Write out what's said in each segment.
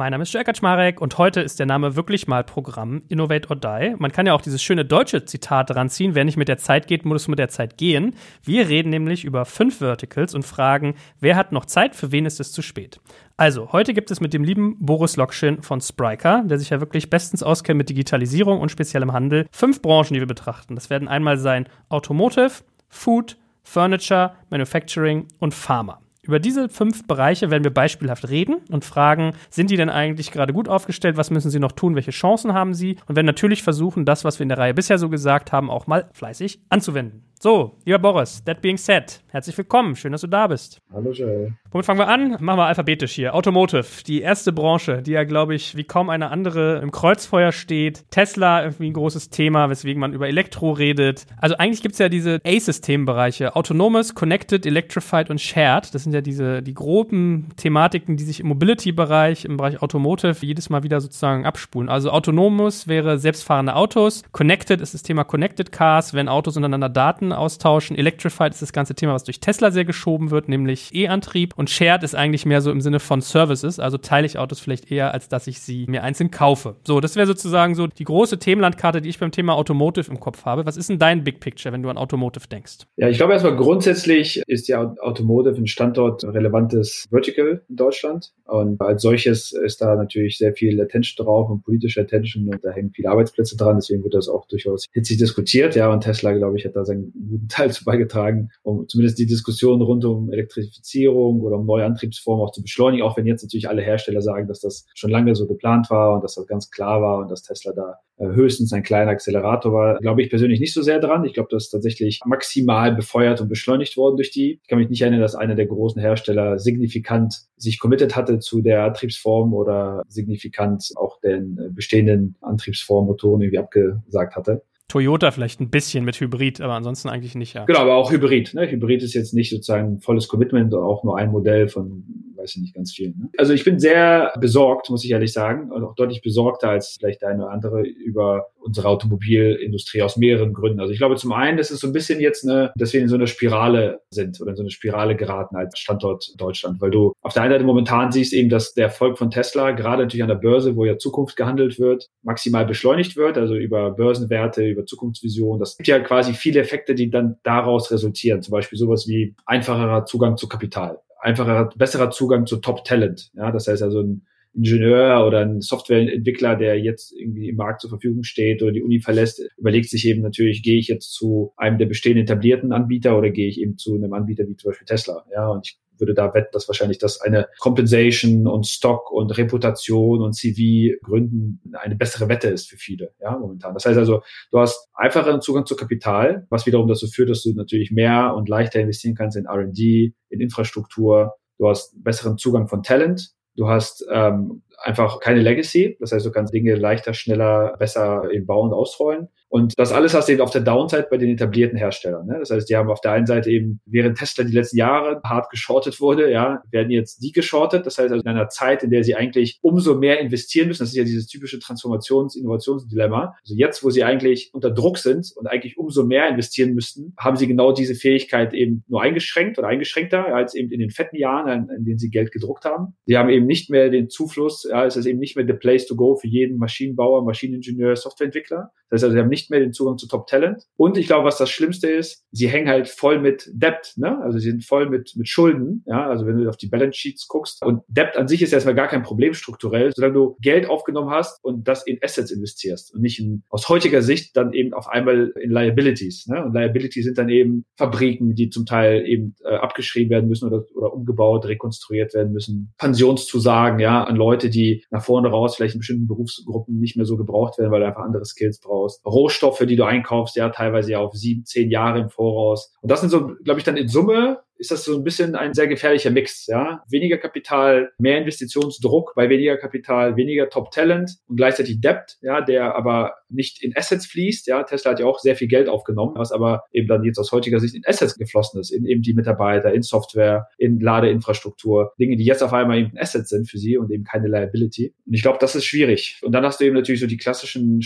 Mein Name ist Jörg Kaczmarek und heute ist der Name wirklich mal Programm Innovate or Die. Man kann ja auch dieses schöne deutsche Zitat ranziehen, wer nicht mit der Zeit geht, muss mit der Zeit gehen. Wir reden nämlich über fünf Verticals und fragen, wer hat noch Zeit, für wen ist es zu spät. Also, heute gibt es mit dem lieben Boris Lokschin von Spryker, der sich ja wirklich bestens auskennt mit Digitalisierung und speziellem Handel, fünf Branchen, die wir betrachten. Das werden einmal sein Automotive, Food, Furniture, Manufacturing und Pharma. Über diese fünf Bereiche werden wir beispielhaft reden und fragen, sind die denn eigentlich gerade gut aufgestellt? Was müssen sie noch tun? Welche Chancen haben sie? Und werden natürlich versuchen, das, was wir in der Reihe bisher so gesagt haben, auch mal fleißig anzuwenden. So, lieber Boris, that being said, herzlich willkommen. Schön, dass du da bist. Hallo, Joel. Womit fangen wir an? Machen wir alphabetisch hier. Automotive, die erste Branche, die ja, glaube ich, wie kaum eine andere im Kreuzfeuer steht. Tesla, irgendwie ein großes Thema, weswegen man über Elektro redet. Also eigentlich gibt es ja diese A-System-Bereiche. Autonomous, Connected, Electrified und Shared. Das sind ja diese, die groben Thematiken, die sich im Mobility-Bereich, im Bereich Automotive jedes Mal wieder sozusagen abspulen. Also Autonomous wäre selbstfahrende Autos. Connected ist das Thema Connected Cars, wenn Autos untereinander Daten Daten austauschen. Electrified ist das ganze Thema, was durch Tesla sehr geschoben wird, nämlich E-Antrieb. Und Shared ist eigentlich mehr so im Sinne von Services, also teile ich Autos vielleicht eher, als dass ich sie mir einzeln kaufe. So, das wäre sozusagen so die große Themenlandkarte, die ich beim Thema Automotive im Kopf habe. Was ist denn dein Big Picture, wenn du an Automotive denkst? Ja, ich glaube erstmal grundsätzlich ist ja Automotive ein Standort relevantes Vertical in Deutschland. Und als solches ist da natürlich sehr viel Attention drauf und politische Attention und da hängen viele Arbeitsplätze dran. Deswegen wird das auch durchaus hitzig diskutiert. Ja, und Tesla, glaube ich, hat da seinen guten Teil zu beigetragen, um zumindest die Diskussion rund um Elektrifizierung oder um neue Antriebsformen auch zu beschleunigen, auch wenn jetzt natürlich alle Hersteller sagen, dass das schon lange so geplant war und dass das ganz klar war und dass Tesla da äh, höchstens ein kleiner Accelerator war, glaube ich persönlich nicht so sehr dran. Ich glaube, das ist tatsächlich maximal befeuert und beschleunigt worden durch die. Ich kann mich nicht erinnern, dass einer der großen Hersteller signifikant sich committed hatte zu der Antriebsform oder signifikant auch den äh, bestehenden Antriebsformen, Motoren irgendwie abgesagt hatte. Toyota vielleicht ein bisschen mit Hybrid, aber ansonsten eigentlich nicht, ja. Genau, aber auch Hybrid. Ne? Hybrid ist jetzt nicht sozusagen ein volles Commitment, auch nur ein Modell von, weiß ich nicht, ganz vielen. Ne? Also ich bin sehr besorgt, muss ich ehrlich sagen, und auch deutlich besorgter als vielleicht eine oder andere über unsere Automobilindustrie aus mehreren Gründen. Also ich glaube zum einen, das ist so ein bisschen jetzt eine, dass wir in so einer Spirale sind oder in so eine Spirale geraten als Standort Deutschland, weil du auf der einen Seite momentan siehst eben, dass der Erfolg von Tesla gerade natürlich an der Börse, wo ja Zukunft gehandelt wird, maximal beschleunigt wird, also über Börsenwerte, über Zukunftsvision. Das gibt ja quasi viele Effekte, die dann daraus resultieren. Zum Beispiel sowas wie einfacherer Zugang zu Kapital, einfacherer, besserer Zugang zu Top Talent. Ja, das heißt also ein Ingenieur oder ein Softwareentwickler, der jetzt irgendwie im Markt zur Verfügung steht oder die Uni verlässt, überlegt sich eben natürlich, gehe ich jetzt zu einem der bestehenden etablierten Anbieter oder gehe ich eben zu einem Anbieter wie zum Beispiel Tesla. Ja, und ich würde da wetten, dass wahrscheinlich das eine Compensation und Stock und Reputation und CV Gründen eine bessere Wette ist für viele, ja, momentan. Das heißt also, du hast einfacheren Zugang zu Kapital, was wiederum dazu führt, dass du natürlich mehr und leichter investieren kannst in R&D, in Infrastruktur. Du hast besseren Zugang von Talent, Du hast ähm, einfach keine Legacy. Das heißt, du kannst Dinge leichter, schneller, besser eben bauen und ausrollen. Und das alles hast du eben auf der Downside bei den etablierten Herstellern. Ne? Das heißt, die haben auf der einen Seite eben, während Tesla die letzten Jahre hart geschortet wurde, ja, werden jetzt die geschortet. Das heißt also in einer Zeit, in der sie eigentlich umso mehr investieren müssen. Das ist ja dieses typische Transformations-, Innovationsdilemma. Also jetzt, wo sie eigentlich unter Druck sind und eigentlich umso mehr investieren müssten, haben sie genau diese Fähigkeit eben nur eingeschränkt oder eingeschränkter als eben in den fetten Jahren, in, in denen sie Geld gedruckt haben. Sie haben eben nicht mehr den Zufluss, ja, es ist eben nicht mehr the place to go für jeden Maschinenbauer, Maschineningenieur, Softwareentwickler. Das heißt also, sie haben nicht mehr den Zugang zu Top Talent. Und ich glaube, was das Schlimmste ist, sie hängen halt voll mit Debt, ne? Also sie sind voll mit, mit Schulden, ja? Also wenn du auf die Balance Sheets guckst. Und Debt an sich ist erstmal gar kein Problem strukturell, solange du Geld aufgenommen hast und das in Assets investierst und nicht in, aus heutiger Sicht dann eben auf einmal in Liabilities, ne? Und Liabilities sind dann eben Fabriken, die zum Teil eben äh, abgeschrieben werden müssen oder, oder umgebaut, rekonstruiert werden müssen. Pensionszusagen, ja, an Leute, die nach vorne raus vielleicht in bestimmten Berufsgruppen nicht mehr so gebraucht werden, weil du einfach andere Skills brauchst. Rohstoffe, die du einkaufst, ja, teilweise ja auf sieben, zehn Jahre im Voraus. Und das sind so, glaube ich, dann in Summe ist das so ein bisschen ein sehr gefährlicher Mix. Ja? Weniger Kapital, mehr Investitionsdruck bei weniger Kapital, weniger Top-Talent und gleichzeitig Debt, ja, der aber nicht in Assets fließt. Ja? Tesla hat ja auch sehr viel Geld aufgenommen, was aber eben dann jetzt aus heutiger Sicht in Assets geflossen ist, in eben die Mitarbeiter, in Software, in Ladeinfrastruktur, Dinge, die jetzt auf einmal eben Assets sind für sie und eben keine Liability. Und ich glaube, das ist schwierig. Und dann hast du eben natürlich so die klassischen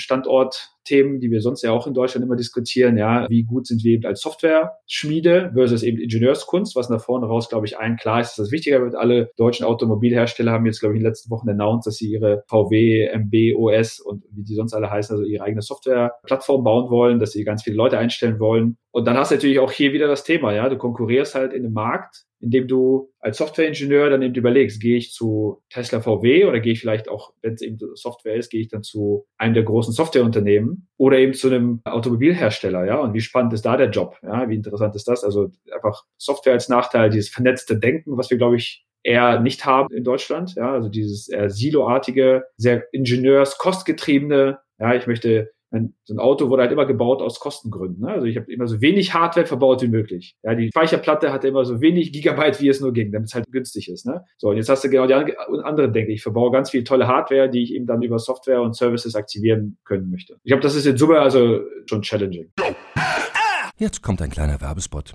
Standortthemen, die wir sonst ja auch in Deutschland immer diskutieren. Ja, wie gut sind wir eben als Software-Schmiede versus eben Ingenieurskunst, was nach vorne raus, glaube ich, allen klar ist, dass das wichtiger wird. Alle deutschen Automobilhersteller haben jetzt, glaube ich, in den letzten Wochen announced, dass sie ihre VW, MB, OS und wie die sonst alle heißen, also ihre eigene Software-Plattform bauen wollen, dass sie ganz viele Leute einstellen wollen. Und dann hast du natürlich auch hier wieder das Thema, ja, du konkurrierst halt in einem Markt, indem du als Softwareingenieur dann eben überlegst, gehe ich zu Tesla VW oder gehe ich vielleicht auch, wenn es eben Software ist, gehe ich dann zu einem der großen Softwareunternehmen oder eben zu einem Automobilhersteller, ja, und wie spannend ist da der Job, ja, wie interessant ist das? Also einfach Software als Nachteil, dieses vernetzte Denken, was wir, glaube ich, eher nicht haben in Deutschland, ja, also dieses eher siloartige, sehr ingenieurskostgetriebene, ja, ich möchte so ein Auto wurde halt immer gebaut aus Kostengründen. Ne? Also ich habe immer so wenig Hardware verbaut wie möglich. Ja, die Speicherplatte hatte immer so wenig Gigabyte, wie es nur ging, damit es halt günstig ist. Ne? So, und jetzt hast du genau die andere, denke ich, verbaue ganz viel tolle Hardware, die ich eben dann über Software und Services aktivieren können möchte. Ich glaube, das ist in Summe also schon challenging. Jetzt kommt ein kleiner Werbespot.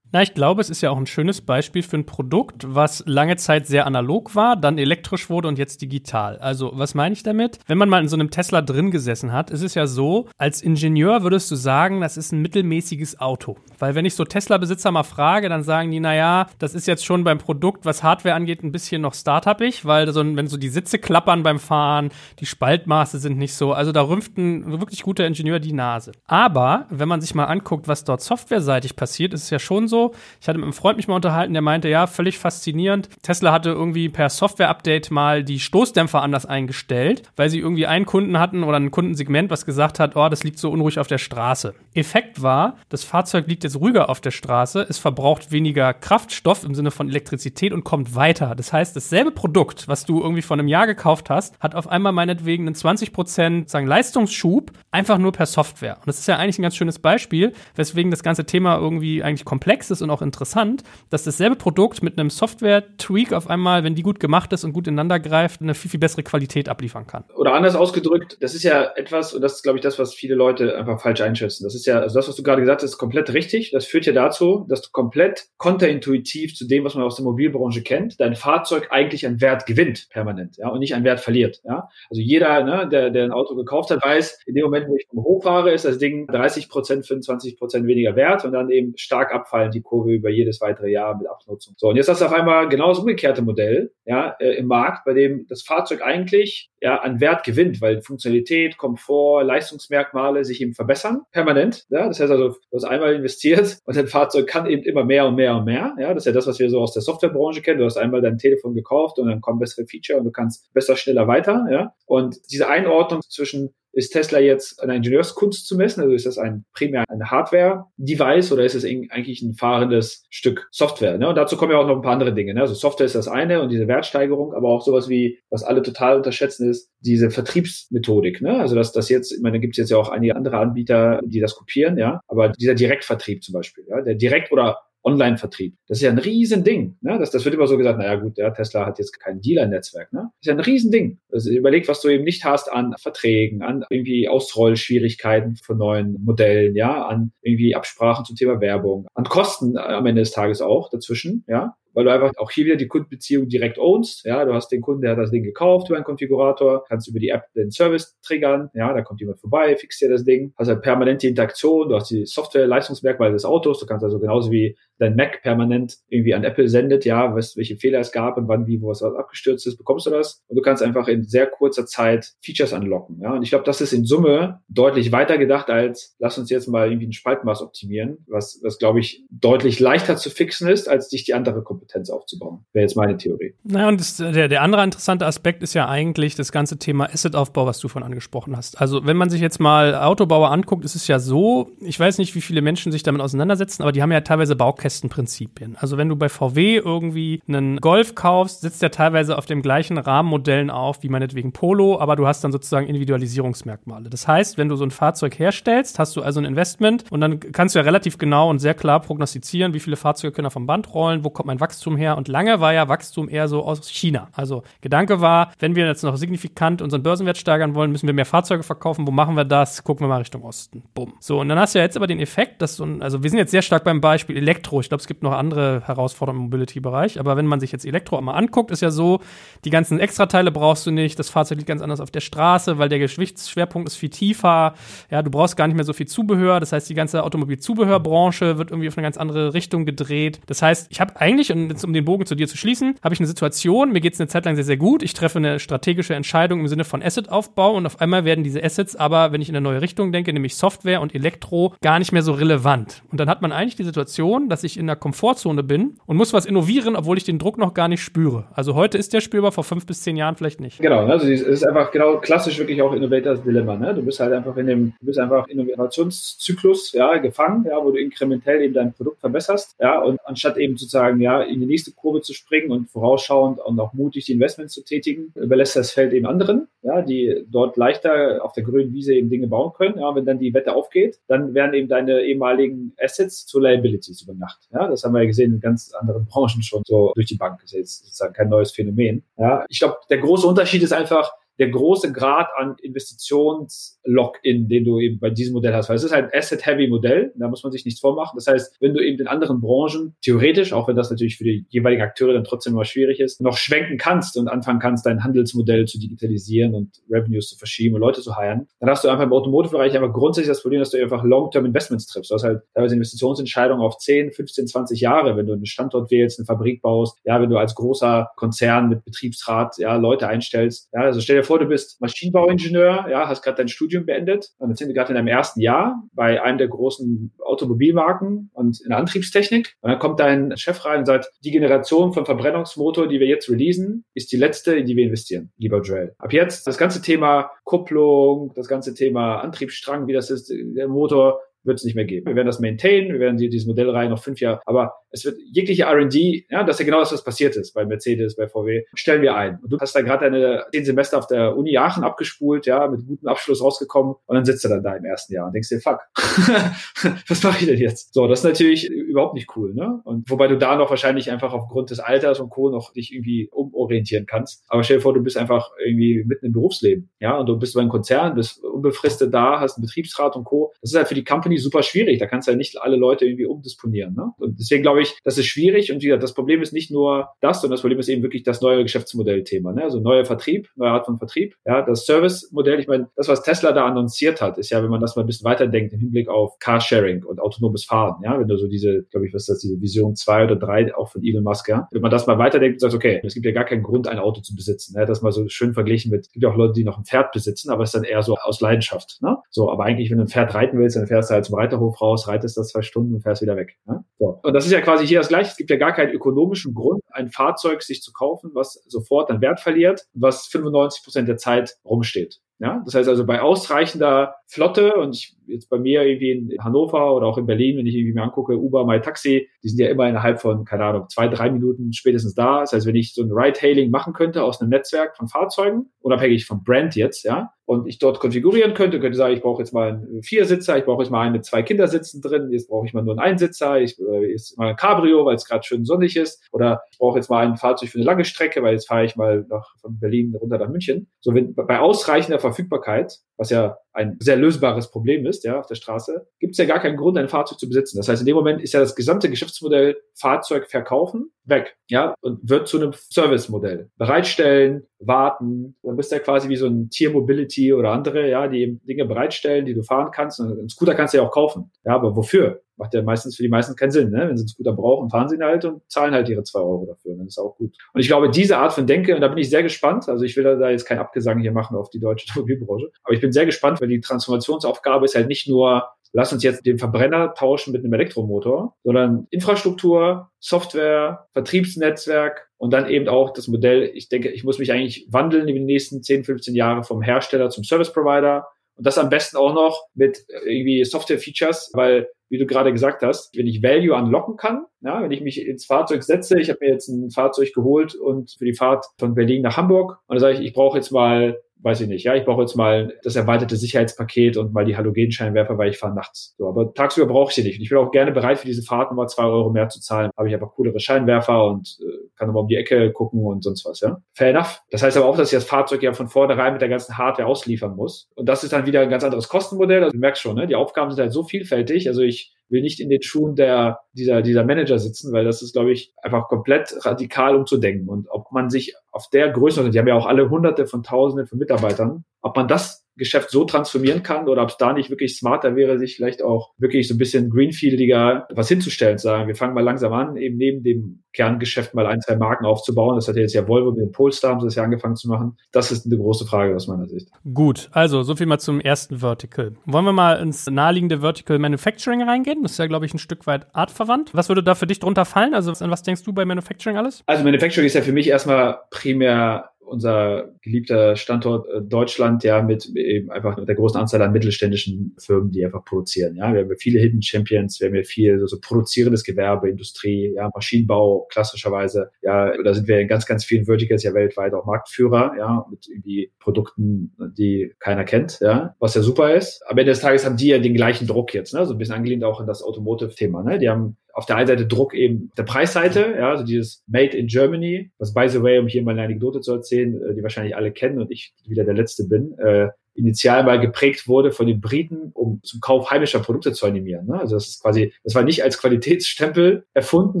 Na, ich glaube, es ist ja auch ein schönes Beispiel für ein Produkt, was lange Zeit sehr analog war, dann elektrisch wurde und jetzt digital. Also, was meine ich damit? Wenn man mal in so einem Tesla drin gesessen hat, ist es ja so, als Ingenieur würdest du sagen, das ist ein mittelmäßiges Auto. Weil wenn ich so Tesla-Besitzer mal frage, dann sagen die, naja, das ist jetzt schon beim Produkt, was Hardware angeht, ein bisschen noch startupig, weil so, wenn so die Sitze klappern beim Fahren, die Spaltmaße sind nicht so. Also da rümpft ein wirklich guter Ingenieur die Nase. Aber wenn man sich mal anguckt, was dort softwareseitig passiert, ist es ja schon so, ich hatte mit einem Freund mich mal unterhalten, der meinte, ja, völlig faszinierend. Tesla hatte irgendwie per Software-Update mal die Stoßdämpfer anders eingestellt, weil sie irgendwie einen Kunden hatten oder ein Kundensegment, was gesagt hat, oh, das liegt so unruhig auf der Straße. Effekt war, das Fahrzeug liegt jetzt ruhiger auf der Straße, es verbraucht weniger Kraftstoff im Sinne von Elektrizität und kommt weiter. Das heißt, dasselbe Produkt, was du irgendwie vor einem Jahr gekauft hast, hat auf einmal meinetwegen einen 20% sagen, Leistungsschub, einfach nur per Software. Und das ist ja eigentlich ein ganz schönes Beispiel, weswegen das ganze Thema irgendwie eigentlich komplex ist ist und auch interessant, dass dasselbe Produkt mit einem Software-Tweak auf einmal, wenn die gut gemacht ist und gut ineinander greift, eine viel, viel bessere Qualität abliefern kann. Oder anders ausgedrückt, das ist ja etwas, und das ist, glaube ich, das, was viele Leute einfach falsch einschätzen. Das ist ja, also das, was du gerade gesagt hast, ist komplett richtig. Das führt ja dazu, dass du komplett konterintuitiv zu dem, was man aus der Mobilbranche kennt, dein Fahrzeug eigentlich an Wert gewinnt, permanent, ja, und nicht an Wert verliert, ja. Also jeder, ne, der, der ein Auto gekauft hat, weiß, in dem Moment, wo ich hochfahre, ist das Ding 30 Prozent, 25 Prozent weniger wert und dann eben stark abfallen die Kurve über jedes weitere Jahr mit Abnutzung. So, und jetzt hast du auf einmal genau das umgekehrte Modell ja, äh, im Markt, bei dem das Fahrzeug eigentlich ja, an Wert gewinnt, weil Funktionalität, Komfort, Leistungsmerkmale sich eben verbessern, permanent. Ja? Das heißt also, du hast einmal investiert und dein Fahrzeug kann eben immer mehr und mehr und mehr. Ja? Das ist ja das, was wir so aus der Softwarebranche kennen. Du hast einmal dein Telefon gekauft und dann kommen bessere Feature und du kannst besser, schneller weiter. Ja? Und diese Einordnung zwischen ist Tesla jetzt an Ingenieurskunst zu messen? Also ist das ein primär ein Hardware-Device oder ist es eigentlich ein fahrendes Stück Software? Ne? Und dazu kommen ja auch noch ein paar andere Dinge. Ne? Also Software ist das eine und diese Wertsteigerung, aber auch sowas wie, was alle total unterschätzen, ist diese Vertriebsmethodik. Ne? Also dass das jetzt, ich meine, da gibt es jetzt ja auch einige andere Anbieter, die das kopieren, ja. Aber dieser Direktvertrieb zum Beispiel, ja, der Direkt- oder Online-Vertrieb. Das ist ja ein Riesending. Ne? Das, das wird immer so gesagt, naja gut, der Tesla hat jetzt kein Dealer-Netzwerk. Ne? Das ist ja ein Riesending. Also überleg, was du eben nicht hast an Verträgen, an irgendwie Ausrollschwierigkeiten von neuen Modellen, ja, an irgendwie Absprachen zum Thema Werbung, an Kosten am Ende des Tages auch dazwischen, ja weil du einfach auch hier wieder die Kundenbeziehung direkt ownst. Ja, du hast den Kunden, der hat das Ding gekauft über einen Konfigurator, kannst über die App den Service triggern. Ja, da kommt jemand vorbei, fixt dir das Ding. Hast halt permanente Interaktion. Du hast die Software-Leistungsmerkmale des Autos. Du kannst also genauso wie dein Mac permanent irgendwie an Apple sendet, ja, was, welche Fehler es gab und wann, wie, wo was abgestürzt ist, bekommst du das. Und du kannst einfach in sehr kurzer Zeit Features anlocken. Ja, und ich glaube, das ist in Summe deutlich weiter gedacht als, lass uns jetzt mal irgendwie ein Spaltmaß optimieren, was, was glaube ich, deutlich leichter zu fixen ist, als dich die andere Kompetenz Kompetenz aufzubauen. Wäre jetzt meine Theorie. Naja, und das, der, der andere interessante Aspekt ist ja eigentlich das ganze Thema Assetaufbau, was du vorhin angesprochen hast. Also, wenn man sich jetzt mal Autobauer anguckt, ist es ja so, ich weiß nicht, wie viele Menschen sich damit auseinandersetzen, aber die haben ja teilweise Baukästenprinzipien. Also, wenn du bei VW irgendwie einen Golf kaufst, sitzt der teilweise auf dem gleichen Rahmenmodellen auf, wie meinetwegen Polo, aber du hast dann sozusagen Individualisierungsmerkmale. Das heißt, wenn du so ein Fahrzeug herstellst, hast du also ein Investment und dann kannst du ja relativ genau und sehr klar prognostizieren, wie viele Fahrzeuge können da vom Band rollen, wo kommt mein Wachstum Wachstum her. Und lange war ja Wachstum eher so aus China. Also Gedanke war, wenn wir jetzt noch signifikant unseren Börsenwert steigern wollen, müssen wir mehr Fahrzeuge verkaufen. Wo machen wir das? Gucken wir mal Richtung Osten. Bumm. So, und dann hast du ja jetzt aber den Effekt, dass so ein, also wir sind jetzt sehr stark beim Beispiel Elektro. Ich glaube, es gibt noch andere Herausforderungen im Mobility-Bereich. Aber wenn man sich jetzt Elektro mal anguckt, ist ja so, die ganzen Extrateile brauchst du nicht. Das Fahrzeug liegt ganz anders auf der Straße, weil der Gewichtsschwerpunkt ist viel tiefer. Ja, du brauchst gar nicht mehr so viel Zubehör. Das heißt, die ganze Automobilzubehörbranche wird irgendwie auf eine ganz andere Richtung gedreht. Das heißt, ich habe eigentlich, und um den Bogen zu dir zu schließen, habe ich eine Situation, mir geht es eine Zeit lang sehr, sehr gut. Ich treffe eine strategische Entscheidung im Sinne von Assetaufbau und auf einmal werden diese Assets aber, wenn ich in eine neue Richtung denke, nämlich Software und Elektro, gar nicht mehr so relevant. Und dann hat man eigentlich die Situation, dass ich in der Komfortzone bin und muss was innovieren, obwohl ich den Druck noch gar nicht spüre. Also heute ist der spürbar, vor fünf bis zehn Jahren vielleicht nicht. Genau, also es ist einfach genau klassisch wirklich auch Innovators Dilemma. Ne? Du bist halt einfach in dem, du bist einfach Innovationszyklus ja, gefangen, ja, wo du inkrementell eben dein Produkt verbesserst, ja, und anstatt eben sozusagen ja in die nächste Kurve zu springen und vorausschauend und auch mutig die Investments zu tätigen, überlässt das Feld eben anderen, ja, die dort leichter auf der grünen Wiese eben Dinge bauen können. Ja, wenn dann die Wette aufgeht, dann werden eben deine ehemaligen Assets zu Liabilities über Nacht. Ja, das haben wir ja gesehen in ganz anderen Branchen schon so durch die Bank. Das ist jetzt sozusagen kein neues Phänomen. Ja, ich glaube, der große Unterschied ist einfach, der große Grad an Investitions-Lock-in, den du eben bei diesem Modell hast. Weil es ist halt ein Asset-Heavy-Modell, da muss man sich nichts vormachen. Das heißt, wenn du eben in anderen Branchen theoretisch, auch wenn das natürlich für die jeweiligen Akteure dann trotzdem mal schwierig ist, noch schwenken kannst und anfangen kannst, dein Handelsmodell zu digitalisieren und Revenues zu verschieben und Leute zu heiren, dann hast du einfach im Automotive-Bereich einfach grundsätzlich das Problem, dass du einfach Long-Term-Investments triffst. Du hast halt teilweise Investitionsentscheidungen auf 10, 15, 20 Jahre, wenn du einen Standort wählst, eine Fabrik baust, ja, wenn du als großer Konzern mit Betriebsrat, ja, Leute einstellst. Ja, also stell dir vor, du bist Maschinenbauingenieur, ja, hast gerade dein Studium beendet und jetzt sind wir gerade in deinem ersten Jahr bei einem der großen Automobilmarken und in der Antriebstechnik. Und dann kommt dein Chef rein und sagt, die Generation von Verbrennungsmotor, die wir jetzt releasen, ist die letzte, in die wir investieren, lieber Joel. Ab jetzt das ganze Thema Kupplung, das ganze Thema Antriebsstrang, wie das ist, der Motor, wird es nicht mehr geben. Wir werden das maintainen, wir werden dieses Modellreihe noch fünf Jahre, aber es wird jegliche R&D, ja, das ist ja genau das, was passiert ist bei Mercedes, bei VW, stellen wir ein. Und du hast da gerade deine zehn Semester auf der Uni Aachen abgespult, ja, mit gutem Abschluss rausgekommen und dann sitzt du dann da im ersten Jahr und denkst dir, fuck, was mache ich denn jetzt? So, das ist natürlich überhaupt nicht cool, ne? Und wobei du da noch wahrscheinlich einfach aufgrund des Alters und Co. noch dich irgendwie umorientieren kannst. Aber stell dir vor, du bist einfach irgendwie mitten im Berufsleben, ja, und du bist bei einem Konzern, bist unbefristet da, hast einen Betriebsrat und Co. Das ist halt für die Company super schwierig. Da kannst du ja nicht alle Leute irgendwie umdisponieren, ne? Und deswegen glaube ich, das ist schwierig. Und wie gesagt, das Problem ist nicht nur das, sondern das Problem ist eben wirklich das neue Geschäftsmodellthema, ne? Also neuer Vertrieb, neue Art von Vertrieb, ja, das Service-Modell. Ich meine, das, was Tesla da annonciert hat, ist ja, wenn man das mal ein bisschen weiterdenkt im Hinblick auf Carsharing und autonomes Fahren, ja, wenn du so diese, glaube ich, was ist das, diese Vision zwei oder drei auch von Elon Musk, ja, wenn man das mal weiterdenkt und sagt, okay, es gibt ja gar keinen Grund, ein Auto zu besitzen, ne? das mal so schön verglichen mit, es gibt ja auch Leute, die noch ein Pferd besitzen, aber es ist dann eher so aus Leidenschaft, ne? So, aber eigentlich, wenn du ein Pferd reiten willst, dann fährst du halt zum Reiterhof raus, reitest das zwei Stunden und fährst wieder weg. Ne? So. Und das ist ja quasi hier das Gleiche. Es gibt ja gar keinen ökonomischen Grund, ein Fahrzeug sich zu kaufen, was sofort an Wert verliert, was 95 Prozent der Zeit rumsteht. Ja, das heißt also bei ausreichender Flotte und ich, jetzt bei mir irgendwie in Hannover oder auch in Berlin, wenn ich irgendwie mir angucke, Uber, My Taxi, die sind ja immer innerhalb von, keine Ahnung, zwei, drei Minuten spätestens da. Das heißt, wenn ich so ein Ride-Hailing machen könnte aus einem Netzwerk von Fahrzeugen, unabhängig vom Brand jetzt, ja, und ich dort konfigurieren könnte, könnte sagen, ich brauche jetzt mal einen Viersitzer, ich brauche jetzt mal einen mit zwei Kindersitzen drin, jetzt brauche ich mal nur einen Einsitzer, ich äh, jetzt mal ein Cabrio, weil es gerade schön sonnig ist, oder ich brauche jetzt mal ein Fahrzeug für eine lange Strecke, weil jetzt fahre ich mal nach von Berlin runter nach München. So wenn bei ausreichender Verfügbarkeit, was ja ein sehr lösbares Problem ist, ja, auf der Straße, gibt es ja gar keinen Grund, ein Fahrzeug zu besitzen. Das heißt, in dem Moment ist ja das gesamte Geschäftsmodell Fahrzeug verkaufen weg, ja, und wird zu einem Servicemodell. Bereitstellen, warten, dann bist du ja quasi wie so ein Tier Mobility oder andere, ja, die eben Dinge bereitstellen, die du fahren kannst. Und einen Scooter kannst du ja auch kaufen. Ja, aber wofür? Macht ja meistens für die meisten keinen Sinn, ne? Wenn sie einen Scooter brauchen, fahren sie ihn halt und zahlen halt ihre zwei Euro dafür. Dann ist auch gut. Und ich glaube, diese Art von Denke, und da bin ich sehr gespannt, also ich will da jetzt keinen Abgesang hier machen auf die deutsche Automobilbranche, aber ich bin sehr gespannt, weil die Transformationsaufgabe ist halt nicht nur lass uns jetzt den Verbrenner tauschen mit einem Elektromotor, sondern Infrastruktur, Software, Vertriebsnetzwerk und dann eben auch das Modell. Ich denke, ich muss mich eigentlich wandeln in den nächsten 10, 15 Jahre vom Hersteller zum Service Provider. Und das am besten auch noch mit irgendwie Software-Features, weil, wie du gerade gesagt hast, wenn ich Value anlocken kann, ja, wenn ich mich ins Fahrzeug setze, ich habe mir jetzt ein Fahrzeug geholt und für die Fahrt von Berlin nach Hamburg und dann sage ich, ich brauche jetzt mal weiß ich nicht, ja, ich brauche jetzt mal das erweiterte Sicherheitspaket und mal die Halogenscheinwerfer, weil ich fahre nachts. So, aber tagsüber brauche ich sie nicht. Und ich bin auch gerne bereit, für diese Fahrt nochmal zwei Euro mehr zu zahlen. Habe ich einfach coolere Scheinwerfer und äh, kann nochmal um die Ecke gucken und sonst was, ja. Fair enough. Das heißt aber auch, dass ich das Fahrzeug ja von vornherein mit der ganzen Hardware ausliefern muss. Und das ist dann wieder ein ganz anderes Kostenmodell. Also du merkst schon, ne? die Aufgaben sind halt so vielfältig. Also ich will nicht in den Schuhen der, dieser, dieser Manager sitzen, weil das ist, glaube ich, einfach komplett radikal umzudenken. Und ob man sich auf der Größe, die haben ja auch alle hunderte von tausenden von Mitarbeitern, ob man das Geschäft so transformieren kann oder ob es da nicht wirklich smarter wäre, sich vielleicht auch wirklich so ein bisschen greenfieldiger was hinzustellen, zu sagen, wir fangen mal langsam an, eben neben dem Kerngeschäft mal ein, zwei Marken aufzubauen. Das hat jetzt ja Volvo mit dem Polestar, haben sie das ja angefangen zu machen. Das ist eine große Frage aus meiner Sicht. Gut, also so viel mal zum ersten Vertical. Wollen wir mal ins naheliegende Vertical Manufacturing reingehen? Das ist ja, glaube ich, ein Stück weit artverwandt. Was würde da für dich drunter fallen? Also an was denkst du bei Manufacturing alles? Also Manufacturing ist ja für mich erstmal primär unser geliebter Standort äh, Deutschland, ja, mit eben einfach mit der großen Anzahl an mittelständischen Firmen, die einfach produzieren. Ja, wir haben viele Hidden Champions, wir haben ja viel so, so produzierendes Gewerbe, Industrie, ja, Maschinenbau klassischerweise. Ja, da sind wir in ganz, ganz vielen Verticals ja weltweit auch Marktführer, ja, mit irgendwie Produkten, die keiner kennt, ja, was ja super ist. Am Ende des Tages haben die ja den gleichen Druck jetzt, ne, so ein bisschen angelehnt auch in das Automotive-Thema, ne. Die haben auf der einen Seite Druck eben der Preisseite, ja, also dieses Made in Germany, was by the way, um hier mal eine Anekdote zu erzählen, äh, die wahrscheinlich alle kennen und ich wieder der Letzte bin, äh, initial mal geprägt wurde von den Briten, um zum Kauf heimischer Produkte zu animieren. Ne? Also das ist quasi, das war nicht als Qualitätsstempel erfunden,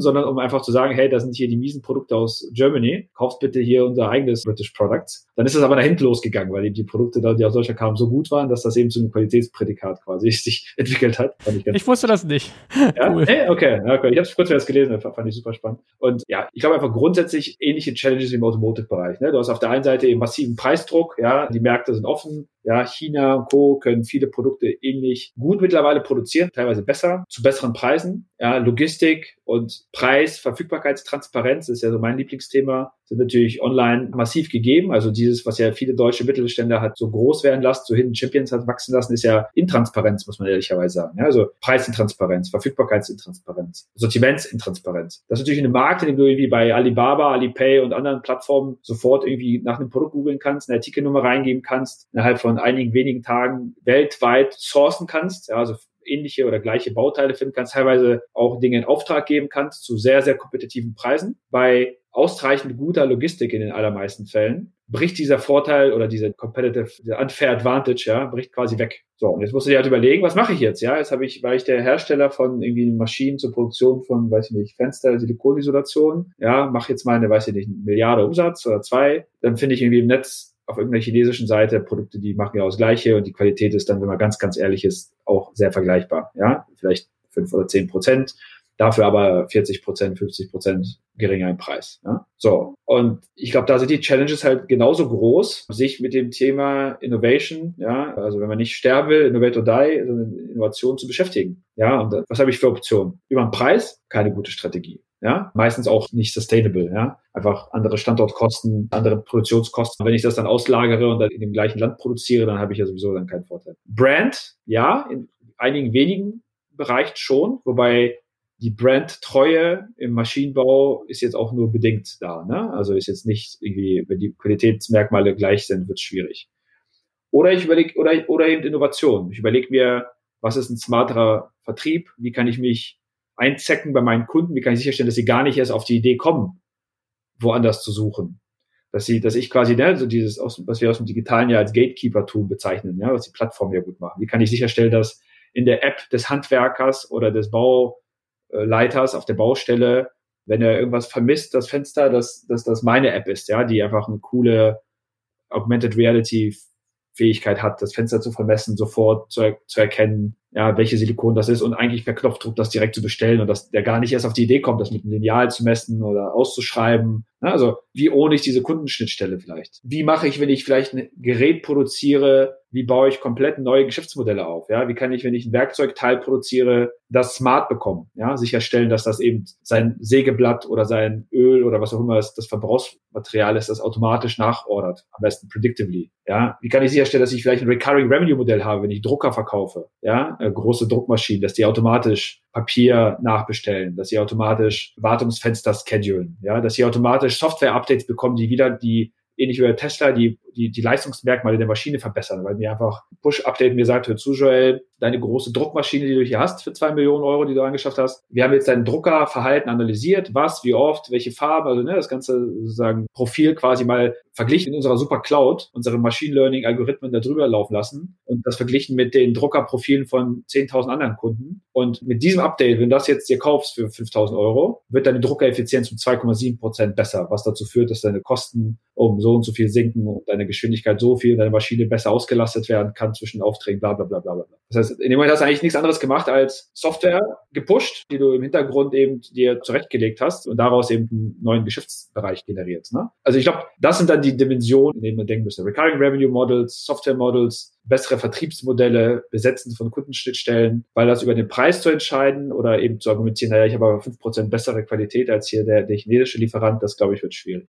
sondern um einfach zu sagen, hey, da sind hier die miesen Produkte aus Germany, kauft bitte hier unser eigenes British Products. Dann ist es aber nach hinten losgegangen, weil eben die Produkte, die aus Deutschland kamen, so gut waren, dass das eben zu einem Qualitätsprädikat quasi sich entwickelt hat. Ich, ich, wusste das nicht. Ja? Cool. Hey, okay, okay. Ich habe es kurz erst gelesen, fand ich super spannend. Und ja, ich glaube einfach grundsätzlich ähnliche Challenges im Automotive-Bereich. Ne? Du hast auf der einen Seite eben massiven Preisdruck, ja, die Märkte sind offen, ja, China und Co. können viele Produkte ähnlich gut mittlerweile produzieren, teilweise besser, zu besseren Preisen. Ja, Logistik und Preis, Verfügbarkeitstransparenz ist ja so mein Lieblingsthema, sind natürlich online massiv gegeben. Also dieses, was ja viele deutsche Mittelständler hat so groß werden lassen, so Hidden Champions hat wachsen lassen, ist ja Intransparenz, muss man ehrlicherweise sagen. Ja, also Preisintransparenz, Verfügbarkeitsintransparenz, Sortimentsintransparenz. Das ist natürlich in einem Markt, in dem du irgendwie bei Alibaba, Alipay und anderen Plattformen sofort irgendwie nach einem Produkt googeln kannst, eine Artikelnummer reingeben kannst, innerhalb von einigen wenigen Tagen weltweit sourcen kannst. Ja, also ähnliche oder gleiche Bauteile finden kannst, teilweise auch Dinge in Auftrag geben kannst zu sehr, sehr kompetitiven Preisen. Bei ausreichend guter Logistik in den allermeisten Fällen bricht dieser Vorteil oder diese competitive, dieser unfair advantage, ja, bricht quasi weg. So, und jetzt musst du dir halt überlegen, was mache ich jetzt, ja? Jetzt habe ich, war ich der Hersteller von irgendwie Maschinen zur Produktion von, weiß ich nicht, Fenster, Silikonisolation, ja, mache jetzt mal eine, weiß ich nicht, Milliarde Umsatz oder zwei, dann finde ich irgendwie im Netz auf irgendeiner chinesischen Seite Produkte, die machen ja auch das Gleiche und die Qualität ist dann, wenn man ganz, ganz ehrlich ist, auch sehr vergleichbar, ja? Vielleicht fünf oder zehn Prozent dafür aber 40 Prozent, 50 Prozent geringer im Preis. Ja? So, und ich glaube, da sind die Challenges halt genauso groß, sich mit dem Thema Innovation, ja, also wenn man nicht sterben will, Innovate or Die, sondern Innovation zu beschäftigen. Ja, und was habe ich für Optionen? Über den Preis keine gute Strategie. ja, meistens auch nicht sustainable, ja, einfach andere Standortkosten, andere Produktionskosten. Wenn ich das dann auslagere und dann in dem gleichen Land produziere, dann habe ich ja sowieso dann keinen Vorteil. Brand, ja, in einigen wenigen Bereichen schon, wobei die Brandtreue im Maschinenbau ist jetzt auch nur bedingt da. Ne? Also ist jetzt nicht irgendwie, wenn die Qualitätsmerkmale gleich sind, wird es schwierig. Oder ich überlege, oder, oder eben Innovation. Ich überlege mir, was ist ein smarterer Vertrieb? Wie kann ich mich einzecken bei meinen Kunden? Wie kann ich sicherstellen, dass sie gar nicht erst auf die Idee kommen, woanders zu suchen? Dass sie, dass ich quasi, ne, so dieses, was wir aus dem Digitalen ja als Gatekeeper-Tool bezeichnen, ja, was die Plattform ja gut machen. Wie kann ich sicherstellen, dass in der App des Handwerkers oder des Bauleiters auf der Baustelle, wenn er irgendwas vermisst, das Fenster, dass, dass das meine App ist, ja, die einfach eine coole Augmented Reality Fähigkeit hat, das Fenster zu vermessen, sofort zu, er zu erkennen, ja, welche Silikon das ist und eigentlich per Knopfdruck das direkt zu bestellen und dass der gar nicht erst auf die Idee kommt, das mit einem Lineal zu messen oder auszuschreiben. Ja, also wie ohne ich diese Kundenschnittstelle vielleicht? Wie mache ich, wenn ich vielleicht ein Gerät produziere, wie baue ich komplett neue Geschäftsmodelle auf? Ja, wie kann ich, wenn ich ein Werkzeugteil produziere, das smart bekommen? Ja, sicherstellen, dass das eben sein Sägeblatt oder sein Öl oder was auch immer ist, das Verbrauchsmaterial ist, das automatisch nachordert. Am besten predictively. Ja, wie kann ich sicherstellen, dass ich vielleicht ein Recurring Revenue Modell habe, wenn ich Drucker verkaufe? Ja, äh, große Druckmaschinen, dass die automatisch Papier nachbestellen, dass sie automatisch Wartungsfenster schedulen, ja, dass sie automatisch Software-Updates bekommen, die wieder die ähnlich wie bei Tesla die, die, die Leistungsmerkmale der Maschine verbessern, weil mir einfach Push-Update mir sagt, hör zu, Joel, deine große Druckmaschine, die du hier hast für zwei Millionen Euro, die du angeschafft hast. Wir haben jetzt dein Druckerverhalten analysiert, was, wie oft, welche Farbe, also ne, das ganze sozusagen Profil quasi mal verglichen in unserer Super Cloud, unsere Machine Learning Algorithmen da drüber laufen lassen und das verglichen mit den Druckerprofilen von 10.000 anderen Kunden. Und mit diesem Update, wenn du das jetzt dir kaufst für 5.000 Euro, wird deine Druckereffizienz um 2,7 Prozent besser, was dazu führt, dass deine Kosten um so und so viel sinken und deine Geschwindigkeit so viel, deine Maschine besser ausgelastet werden kann zwischen Aufträgen, bla bla bla bla bla. Das heißt, in dem Moment hast du eigentlich nichts anderes gemacht als Software gepusht, die du im Hintergrund eben dir zurechtgelegt hast und daraus eben einen neuen Geschäftsbereich generiert. Ne? Also ich glaube, das sind dann die Dimensionen, in denen man denken müsste. Recurring Revenue Models, Software Models, bessere Vertriebsmodelle, Besetzen von Kundenschnittstellen, weil das über den Preis zu entscheiden oder eben zu argumentieren, naja, ich habe aber fünf Prozent bessere Qualität als hier der, der chinesische Lieferant, das glaube ich wird schwierig.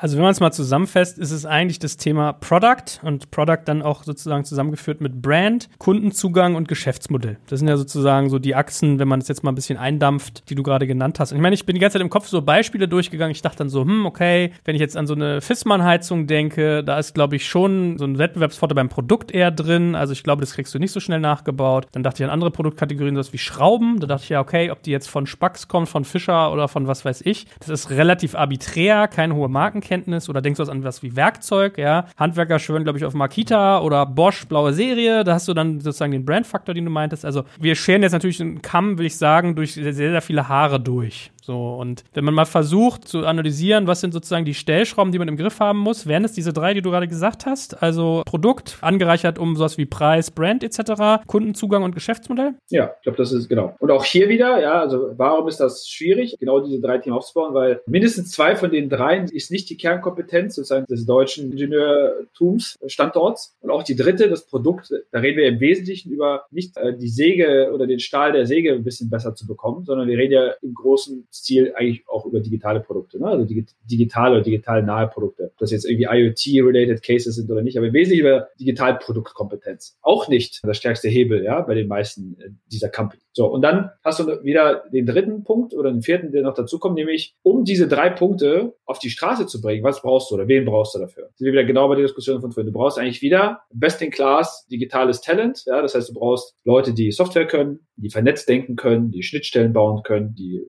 Also wenn man es mal zusammenfasst, ist es eigentlich das Thema Product und Product dann auch sozusagen zusammengeführt mit Brand, Kundenzugang und Geschäftsmodell. Das sind ja sozusagen so die Achsen, wenn man es jetzt mal ein bisschen eindampft, die du gerade genannt hast. Und ich meine, ich bin die ganze Zeit im Kopf so Beispiele durchgegangen. Ich dachte dann so, hm, okay, wenn ich jetzt an so eine Fissmann-Heizung denke, da ist, glaube ich, schon so ein Wettbewerbsvorteil beim Produkt eher drin. Also ich glaube, das kriegst du nicht so schnell nachgebaut. Dann dachte ich an andere Produktkategorien, sowas wie Schrauben. Da dachte ich ja, okay, ob die jetzt von Spax kommt, von Fischer oder von was weiß ich. Das ist relativ arbiträr, keine hohe Marken Fachkenntnis oder denkst du an was wie Werkzeug, ja. Handwerker schwören, glaube ich, auf Makita oder Bosch, blaue Serie, da hast du dann sozusagen den Brandfaktor, den du meintest. Also wir scheren jetzt natürlich einen Kamm, will ich sagen, durch sehr, sehr viele Haare durch. So, und wenn man mal versucht zu analysieren, was sind sozusagen die Stellschrauben, die man im Griff haben muss, wären es diese drei, die du gerade gesagt hast? Also Produkt, angereichert um sowas wie Preis, Brand etc., Kundenzugang und Geschäftsmodell? Ja, ich glaube, das ist genau. Und auch hier wieder, ja, also warum ist das schwierig, genau diese drei Themen aufzubauen? Weil mindestens zwei von den dreien ist nicht die Kernkompetenz sozusagen des deutschen Ingenieurtums, Standorts. Und auch die dritte, das Produkt, da reden wir im Wesentlichen über nicht äh, die Säge oder den Stahl der Säge ein bisschen besser zu bekommen, sondern wir reden ja im großen Ziel eigentlich auch über digitale Produkte, ne? also digitale oder digital nahe Produkte. Ob das jetzt irgendwie IoT-related Cases sind oder nicht, aber im Wesentlichen über Digitalproduktkompetenz. Auch nicht der stärkste Hebel, ja, bei den meisten äh, dieser Company. So, und dann hast du wieder den dritten Punkt oder den vierten, der noch dazu kommt, nämlich um diese drei Punkte auf die Straße zu bringen, was brauchst du oder wen brauchst du dafür? Sind wir wieder genau bei der Diskussion von vorhin. Du brauchst eigentlich wieder best-in-class digitales Talent, ja, das heißt, du brauchst Leute, die Software können, die vernetzt denken können, die Schnittstellen bauen können, die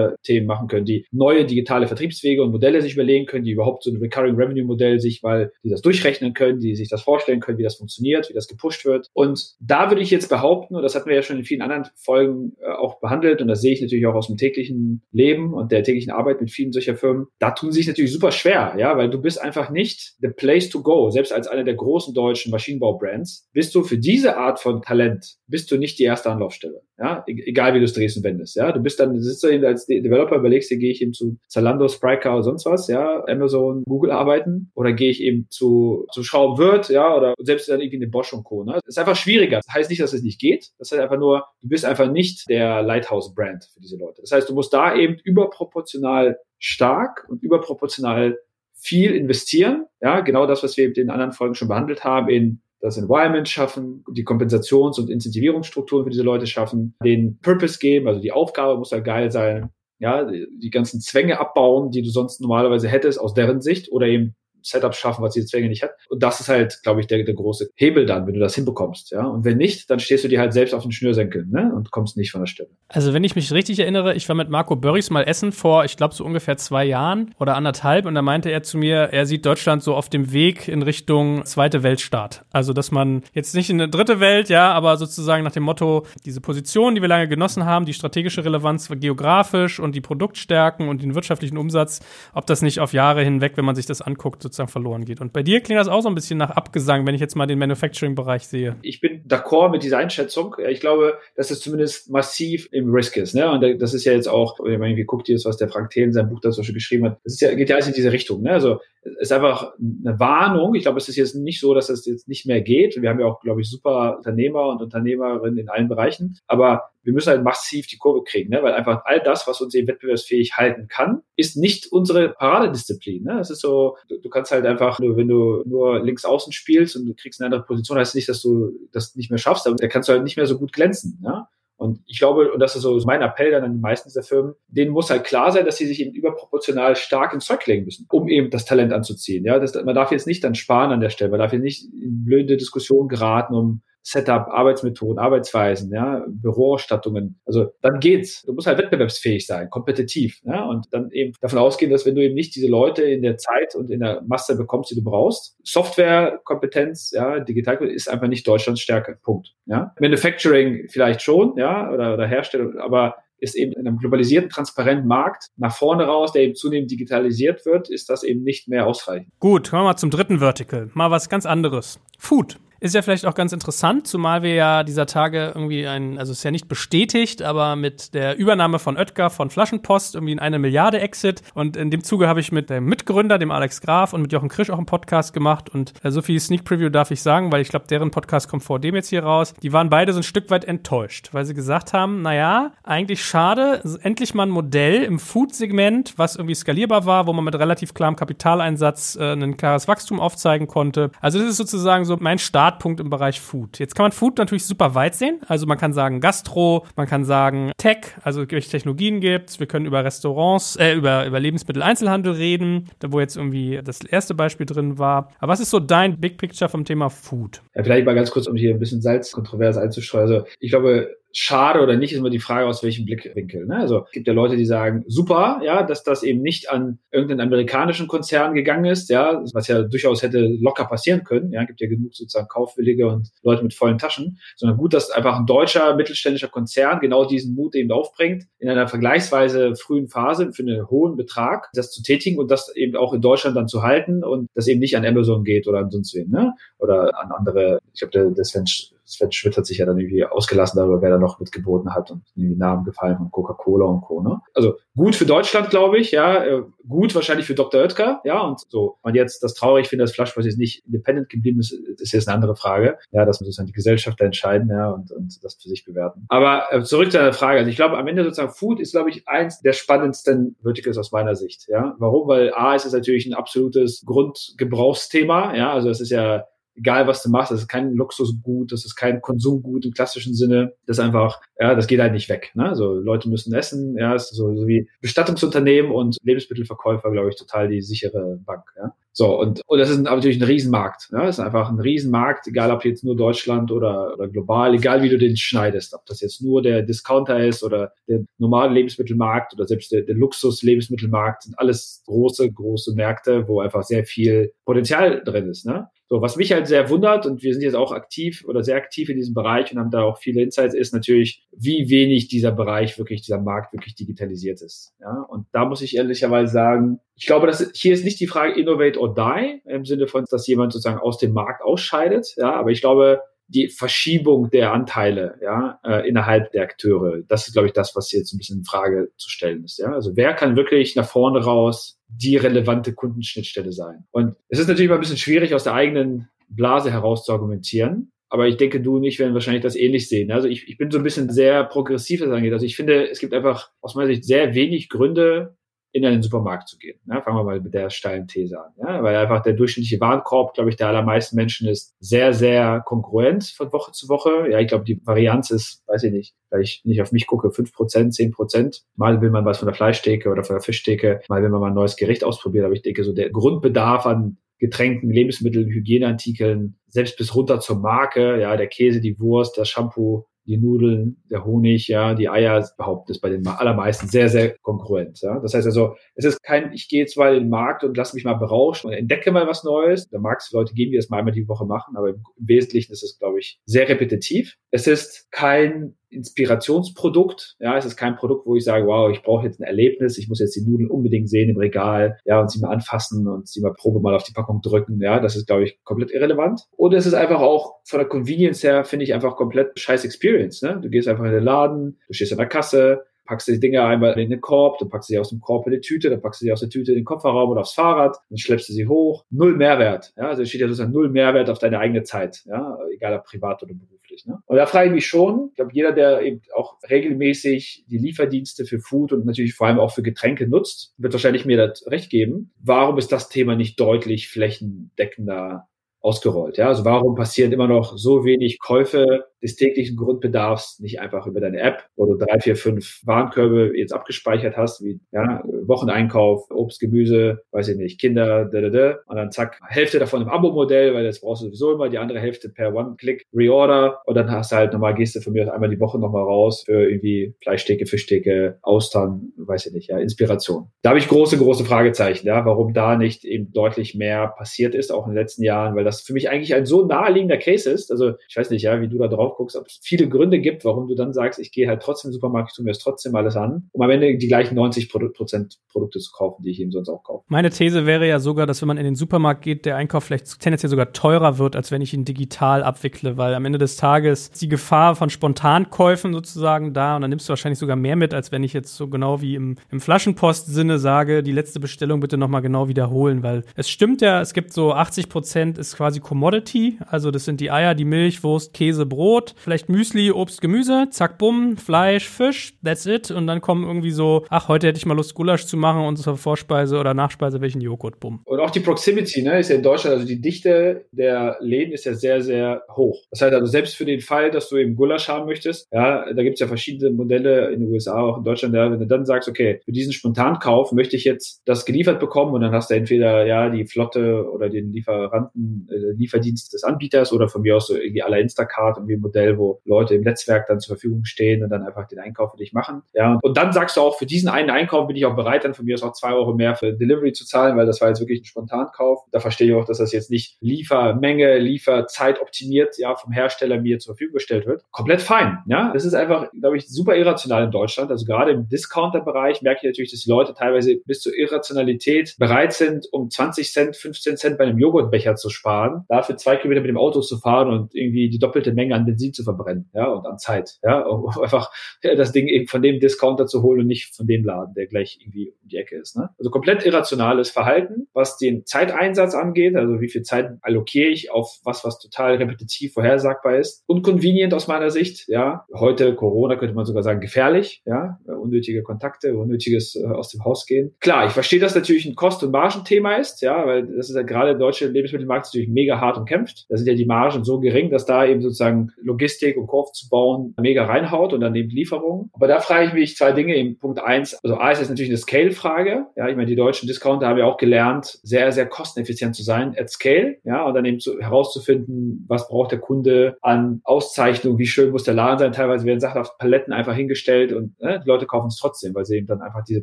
Hardware-Themen machen können, die neue digitale Vertriebswege und Modelle sich überlegen können, die überhaupt so ein Recurring Revenue Modell sich, weil die das durchrechnen können, die sich das vorstellen können, wie das funktioniert, wie das gepusht wird. Und da würde ich jetzt behaupten, und das hatten wir ja schon in vielen anderen Folgen äh, auch behandelt und das sehe ich natürlich auch aus dem täglichen Leben und der täglichen Arbeit mit vielen solcher Firmen, da tun sich natürlich super schwer, ja, weil du bist einfach nicht the place to go. Selbst als einer der großen deutschen Maschinenbau-Brands bist du für diese Art von Talent, bist du nicht die erste Anlaufstelle. Ja, e-, egal wie du es drehst und wendest. Ja, du bist dann, du sitzt da als Developer, überlegst dir, gehe ich eben zu Zalando, Spryker oder sonst was, ja, Amazon, Google arbeiten oder gehe ich eben zu, zu Schraubenwirt, ja, oder selbst dann irgendwie eine Bosch und Co. Ne? Das ist einfach schwieriger. Das heißt nicht, dass es nicht geht. Das heißt einfach nur, du bist einfach nicht der Lighthouse-Brand für diese Leute. Das heißt, du musst da eben überproportional stark und überproportional viel investieren. Ja, genau das, was wir in den anderen Folgen schon behandelt haben, in das Environment schaffen, die Kompensations- und Incentivierungsstrukturen für diese Leute schaffen, den Purpose geben, also die Aufgabe muss halt geil sein, ja, die ganzen Zwänge abbauen, die du sonst normalerweise hättest aus deren Sicht oder eben Setup schaffen, was diese Zwänge nicht hat. Und das ist halt, glaube ich, der, der große Hebel dann, wenn du das hinbekommst. Ja? Und wenn nicht, dann stehst du dir halt selbst auf den Schnürsenkeln ne? und kommst nicht von der Stelle. Also wenn ich mich richtig erinnere, ich war mit Marco Börries mal essen vor, ich glaube, so ungefähr zwei Jahren oder anderthalb. Und da meinte er zu mir, er sieht Deutschland so auf dem Weg in Richtung zweite Weltstaat. Also dass man jetzt nicht in eine dritte Welt, ja, aber sozusagen nach dem Motto, diese Position, die wir lange genossen haben, die strategische Relevanz geografisch und die Produktstärken und den wirtschaftlichen Umsatz, ob das nicht auf Jahre hinweg, wenn man sich das anguckt, sozusagen verloren geht. Und bei dir klingt das auch so ein bisschen nach Abgesang, wenn ich jetzt mal den Manufacturing-Bereich sehe. Ich bin d'accord mit dieser Einschätzung. Ich glaube, dass es zumindest massiv im Risk ist. Ne? Und das ist ja jetzt auch, wenn man irgendwie guckt, jetzt, was der Frank Thelen in seinem Buch dazu schon geschrieben hat, das ist ja, geht ja alles in diese Richtung. Ne? Also es ist einfach eine Warnung. Ich glaube, es ist jetzt nicht so, dass es jetzt nicht mehr geht. Wir haben ja auch, glaube ich, super Unternehmer und Unternehmerinnen in allen Bereichen. Aber wir müssen halt massiv die Kurve kriegen, ne? weil einfach all das, was uns eben wettbewerbsfähig halten kann, ist nicht unsere Paradedisziplin. Ne? Es ist so, du, du kannst halt einfach, nur, wenn du nur links außen spielst und du kriegst eine andere Position, heißt nicht, dass du das nicht mehr schaffst, aber da kannst du halt nicht mehr so gut glänzen. Ne? Und ich glaube, und das ist so mein Appell dann an die meisten dieser Firmen, denen muss halt klar sein, dass sie sich eben überproportional stark ins Zeug legen müssen, um eben das Talent anzuziehen. Ja, das, man darf jetzt nicht dann sparen an der Stelle, man darf jetzt nicht in blöde Diskussionen geraten, um Setup, Arbeitsmethoden, Arbeitsweisen, ja, Büroausstattungen. Also dann geht's. Du musst halt wettbewerbsfähig sein, kompetitiv, ja, und dann eben davon ausgehen, dass wenn du eben nicht diese Leute in der Zeit und in der Masse bekommst, die du brauchst, Softwarekompetenz, ja, Digital ist einfach nicht Deutschlands Stärke. Punkt. Ja, Manufacturing vielleicht schon, ja, oder, oder Herstellung, aber ist eben in einem globalisierten, transparenten Markt nach vorne raus, der eben zunehmend digitalisiert wird, ist das eben nicht mehr ausreichend. Gut, kommen wir mal zum dritten Vertical. Mal was ganz anderes. Food. Ist ja vielleicht auch ganz interessant, zumal wir ja dieser Tage irgendwie ein, also ist ja nicht bestätigt, aber mit der Übernahme von Oetker von Flaschenpost irgendwie in eine Milliarde Exit. Und in dem Zuge habe ich mit dem Mitgründer, dem Alex Graf und mit Jochen Krisch auch einen Podcast gemacht. Und äh, so viel Sneak Preview darf ich sagen, weil ich glaube, deren Podcast kommt vor dem jetzt hier raus. Die waren beide so ein Stück weit enttäuscht, weil sie gesagt haben, naja, eigentlich schade, endlich mal ein Modell im Food-Segment, was irgendwie skalierbar war, wo man mit relativ klarem Kapitaleinsatz äh, ein klares Wachstum aufzeigen konnte. Also das ist sozusagen so mein Start Startpunkt im Bereich Food. Jetzt kann man Food natürlich super weit sehen. Also man kann sagen Gastro, man kann sagen Tech, also welche Technologien gibt's. Wir können über Restaurants, äh, über, über Lebensmitteleinzelhandel reden, da wo jetzt irgendwie das erste Beispiel drin war. Aber was ist so dein Big Picture vom Thema Food? Ja, vielleicht mal ganz kurz, um hier ein bisschen Salz kontrovers einzustreuen. Also ich glaube, schade oder nicht, ist immer die Frage, aus welchem Blickwinkel. Ne? Also es gibt ja Leute, die sagen, super, ja, dass das eben nicht an irgendeinen amerikanischen Konzern gegangen ist, ja, was ja durchaus hätte locker passieren können. Ja, gibt ja genug sozusagen Kaufwillige und Leute mit vollen Taschen, sondern gut, dass einfach ein deutscher mittelständischer Konzern genau diesen Mut eben aufbringt, in einer vergleichsweise frühen Phase für einen hohen Betrag das zu tätigen und das eben auch in Deutschland dann zu halten und das eben nicht an Amazon geht oder an sonst wen, ne? Oder an andere, ich glaube, der, der Sven Sven Schmidt hat sich ja dann irgendwie ausgelassen darüber, wer da noch mitgeboten hat und irgendwie Namen gefallen von Coca-Cola und Co. Ne? Also gut für Deutschland, glaube ich, ja, äh, gut wahrscheinlich für Dr. Oetker, ja, und so. Und jetzt das traurig finde, dass Flaschpost jetzt nicht independent geblieben ist, ist jetzt eine andere Frage. Ja, das muss sozusagen die Gesellschaft da entscheiden, ja, und, und das für sich bewerten. Aber äh, zurück zu deiner Frage. Also ich glaube, am Ende sozusagen Food ist, glaube ich, eins der spannendsten Verticals aus meiner Sicht, ja. Warum? Weil A, ist es natürlich ein absolutes Grundgebrauchsthema, ja, also es ist ja egal was du machst, das ist kein Luxusgut, das ist kein Konsumgut im klassischen Sinne. Das ist einfach, ja, das geht halt nicht weg. Ne? So Leute müssen essen, ja, ist so, so wie Bestattungsunternehmen und Lebensmittelverkäufer, glaube ich, total die sichere Bank. Ja? So, und, und das ist natürlich ein Riesenmarkt. Ne? Das ist einfach ein Riesenmarkt, egal ob jetzt nur Deutschland oder, oder global, egal wie du den schneidest, ob das jetzt nur der Discounter ist oder der normale Lebensmittelmarkt oder selbst der, der Luxus-Lebensmittelmarkt, sind alles große, große Märkte, wo einfach sehr viel Potenzial drin ist. Ne? So, was mich halt sehr wundert, und wir sind jetzt auch aktiv oder sehr aktiv in diesem Bereich und haben da auch viele Insights, ist natürlich, wie wenig dieser Bereich wirklich, dieser Markt wirklich digitalisiert ist. Ja, und da muss ich ehrlicherweise sagen, ich glaube, dass hier ist nicht die Frage innovate or die im Sinne von, dass jemand sozusagen aus dem Markt ausscheidet. Ja, aber ich glaube, die Verschiebung der Anteile ja, äh, innerhalb der Akteure, das ist, glaube ich, das, was jetzt ein bisschen in Frage zu stellen ist. Ja? Also wer kann wirklich nach vorne raus die relevante Kundenschnittstelle sein? Und es ist natürlich mal ein bisschen schwierig, aus der eigenen Blase heraus zu argumentieren. Aber ich denke, du und ich werden wahrscheinlich das ähnlich sehen. Also ich, ich bin so ein bisschen sehr progressiv, was das angeht. Also ich finde, es gibt einfach aus meiner Sicht sehr wenig Gründe, in einen Supermarkt zu gehen. Ja, fangen wir mal mit der steilen These an. Ja, weil einfach der durchschnittliche Warenkorb, glaube ich, der allermeisten Menschen ist sehr, sehr konkurrent von Woche zu Woche. Ja, ich glaube, die Varianz ist, weiß ich nicht, weil ich nicht auf mich gucke, fünf Prozent, zehn Prozent. Mal will man was von der Fleischtheke oder von der Fischtheke, mal will man mal ein neues Gericht ausprobieren. Aber ich denke, so der Grundbedarf an Getränken, Lebensmitteln, Hygieneartikeln, selbst bis runter zur Marke, ja, der Käse, die Wurst, das Shampoo, die Nudeln, der Honig, ja, die Eier, behauptet es bei den allermeisten sehr, sehr konkurrent. Ja. Das heißt also, es ist kein, ich gehe jetzt mal in den Markt und lasse mich mal berauschen und entdecke mal was Neues. Da mag es Leute geben, die das mal einmal die Woche machen, aber im Wesentlichen ist es, glaube ich, sehr repetitiv. Es ist kein Inspirationsprodukt. Ja, es ist kein Produkt, wo ich sage, wow, ich brauche jetzt ein Erlebnis, ich muss jetzt die Nudeln unbedingt sehen im Regal, ja, und sie mal anfassen und sie mal Probe mal auf die Packung drücken. Ja, das ist, glaube ich, komplett irrelevant. Und es ist einfach auch von der Convenience her, finde ich einfach komplett scheiß Experience. Ne? Du gehst einfach in den Laden, du stehst an der Kasse, packst die Dinger einmal in den Korb, dann packst du sie aus dem Korb in die Tüte, dann packst du sie aus der Tüte in den Kofferraum oder aufs Fahrrad, dann schleppst du sie hoch. Null Mehrwert. Ja, also steht ja sozusagen null Mehrwert auf deine eigene Zeit. Ja, egal ob privat oder beruflich. Ne? Und da frage ich mich schon, ich glaube, jeder, der eben auch regelmäßig die Lieferdienste für Food und natürlich vor allem auch für Getränke nutzt, wird wahrscheinlich mir das recht geben. Warum ist das Thema nicht deutlich flächendeckender ausgerollt. Ja, also warum passieren immer noch so wenig Käufe des täglichen Grundbedarfs nicht einfach über deine App, wo du drei, vier, fünf Warenkörbe jetzt abgespeichert hast, wie ja, Wocheneinkauf, Obst, Gemüse, weiß ich nicht, Kinder, da, da, da, und dann zack, Hälfte davon im Abo-Modell, weil das brauchst du sowieso immer, die andere Hälfte per One-Click Reorder und dann hast du halt nochmal, gehst du von mir einmal die Woche nochmal raus für irgendwie Fleischstecke, Fischstecke, Austern, weiß ich nicht, ja, Inspiration. Da habe ich große, große Fragezeichen, ja, warum da nicht eben deutlich mehr passiert ist, auch in den letzten Jahren, weil das für mich eigentlich ein so naheliegender Case ist. Also ich weiß nicht, ja, wie du da drauf guckst, ob es viele Gründe gibt, warum du dann sagst, ich gehe halt trotzdem in den Supermarkt, ich tue mir das trotzdem alles an, um am Ende die gleichen 90 Prozent Produkte zu kaufen, die ich eben sonst auch kaufe. Meine These wäre ja sogar, dass wenn man in den Supermarkt geht, der Einkauf vielleicht tendenziell sogar teurer wird, als wenn ich ihn digital abwickle, weil am Ende des Tages ist die Gefahr von Spontankäufen sozusagen da und dann nimmst du wahrscheinlich sogar mehr mit, als wenn ich jetzt so genau wie im, im Flaschenpost-Sinne sage, die letzte Bestellung bitte nochmal genau wiederholen, weil es stimmt ja, es gibt so 80 Prozent ist quasi Commodity, also das sind die Eier, die Milch, Wurst, Käse, Brot, vielleicht Müsli, Obst, Gemüse, zack, bumm, Fleisch, Fisch, that's it. Und dann kommen irgendwie so, ach, heute hätte ich mal Lust, Gulasch zu machen und zur Vorspeise oder Nachspeise welchen Joghurt, bumm. Und auch die Proximity, ne, ist ja in Deutschland, also die Dichte der Läden ist ja sehr, sehr hoch. Das heißt also, selbst für den Fall, dass du eben Gulasch haben möchtest, ja, da gibt es ja verschiedene Modelle in den USA, auch in Deutschland, ja, wenn du dann sagst, okay, für diesen Spontankauf möchte ich jetzt das geliefert bekommen und dann hast du entweder, ja, die Flotte oder den Lieferanten, äh, Lieferdienst des Anbieters oder von mir aus so irgendwie aller Instacart, irgendwie ein Modell, wo Leute im Netzwerk dann zur Verfügung stehen und dann einfach den Einkauf für dich machen. Ja, und dann sagst du auch, für diesen einen Einkauf bin ich auch bereit, dann von mir aus auch zwei Euro mehr für Delivery zu zahlen, weil das war jetzt wirklich ein Spontankauf. Da verstehe ich auch, dass das jetzt nicht Liefermenge, Lieferzeit optimiert, ja, vom Hersteller mir zur Verfügung gestellt wird. Komplett fein, ja. Das ist einfach, glaube ich, super irrational in Deutschland. Also gerade im Discounter-Bereich merke ich natürlich, dass die Leute teilweise bis zur Irrationalität bereit sind, um 20 Cent, 15 Cent bei einem Joghurtbecher zu sparen, dafür zwei Kilometer mit dem Auto zu fahren und irgendwie die doppelte Menge an Benzin Benzin zu verbrennen, ja, und an Zeit, ja, um einfach das Ding eben von dem Discounter zu holen und nicht von dem Laden, der gleich irgendwie um die Ecke ist. Ne? Also komplett irrationales Verhalten, was den Zeiteinsatz angeht, also wie viel Zeit allokiere ich auf was, was total repetitiv vorhersagbar ist und convenient aus meiner Sicht, ja. Heute Corona könnte man sogar sagen gefährlich, ja, unnötige Kontakte, unnötiges äh, aus dem Haus gehen. Klar, ich verstehe, dass natürlich ein Kost- und Margenthema ist, ja, weil das ist ja gerade der deutsche Lebensmittelmarkt natürlich mega hart umkämpft. Da sind ja die Margen so gering, dass da eben sozusagen Logistik und Co. zu bauen mega reinhaut und dann eben Lieferungen. Aber da frage ich mich zwei Dinge. Im Punkt eins, also A ist natürlich eine Scale-Frage. Ja, ich meine, die deutschen Discounter haben ja auch gelernt, sehr, sehr kosteneffizient zu sein at Scale. Ja, und dann eben zu, herauszufinden, was braucht der Kunde an Auszeichnung, wie schön muss der Laden sein. Teilweise werden Sachen auf Paletten einfach hingestellt und ne, die Leute kaufen es trotzdem, weil sie eben dann einfach diese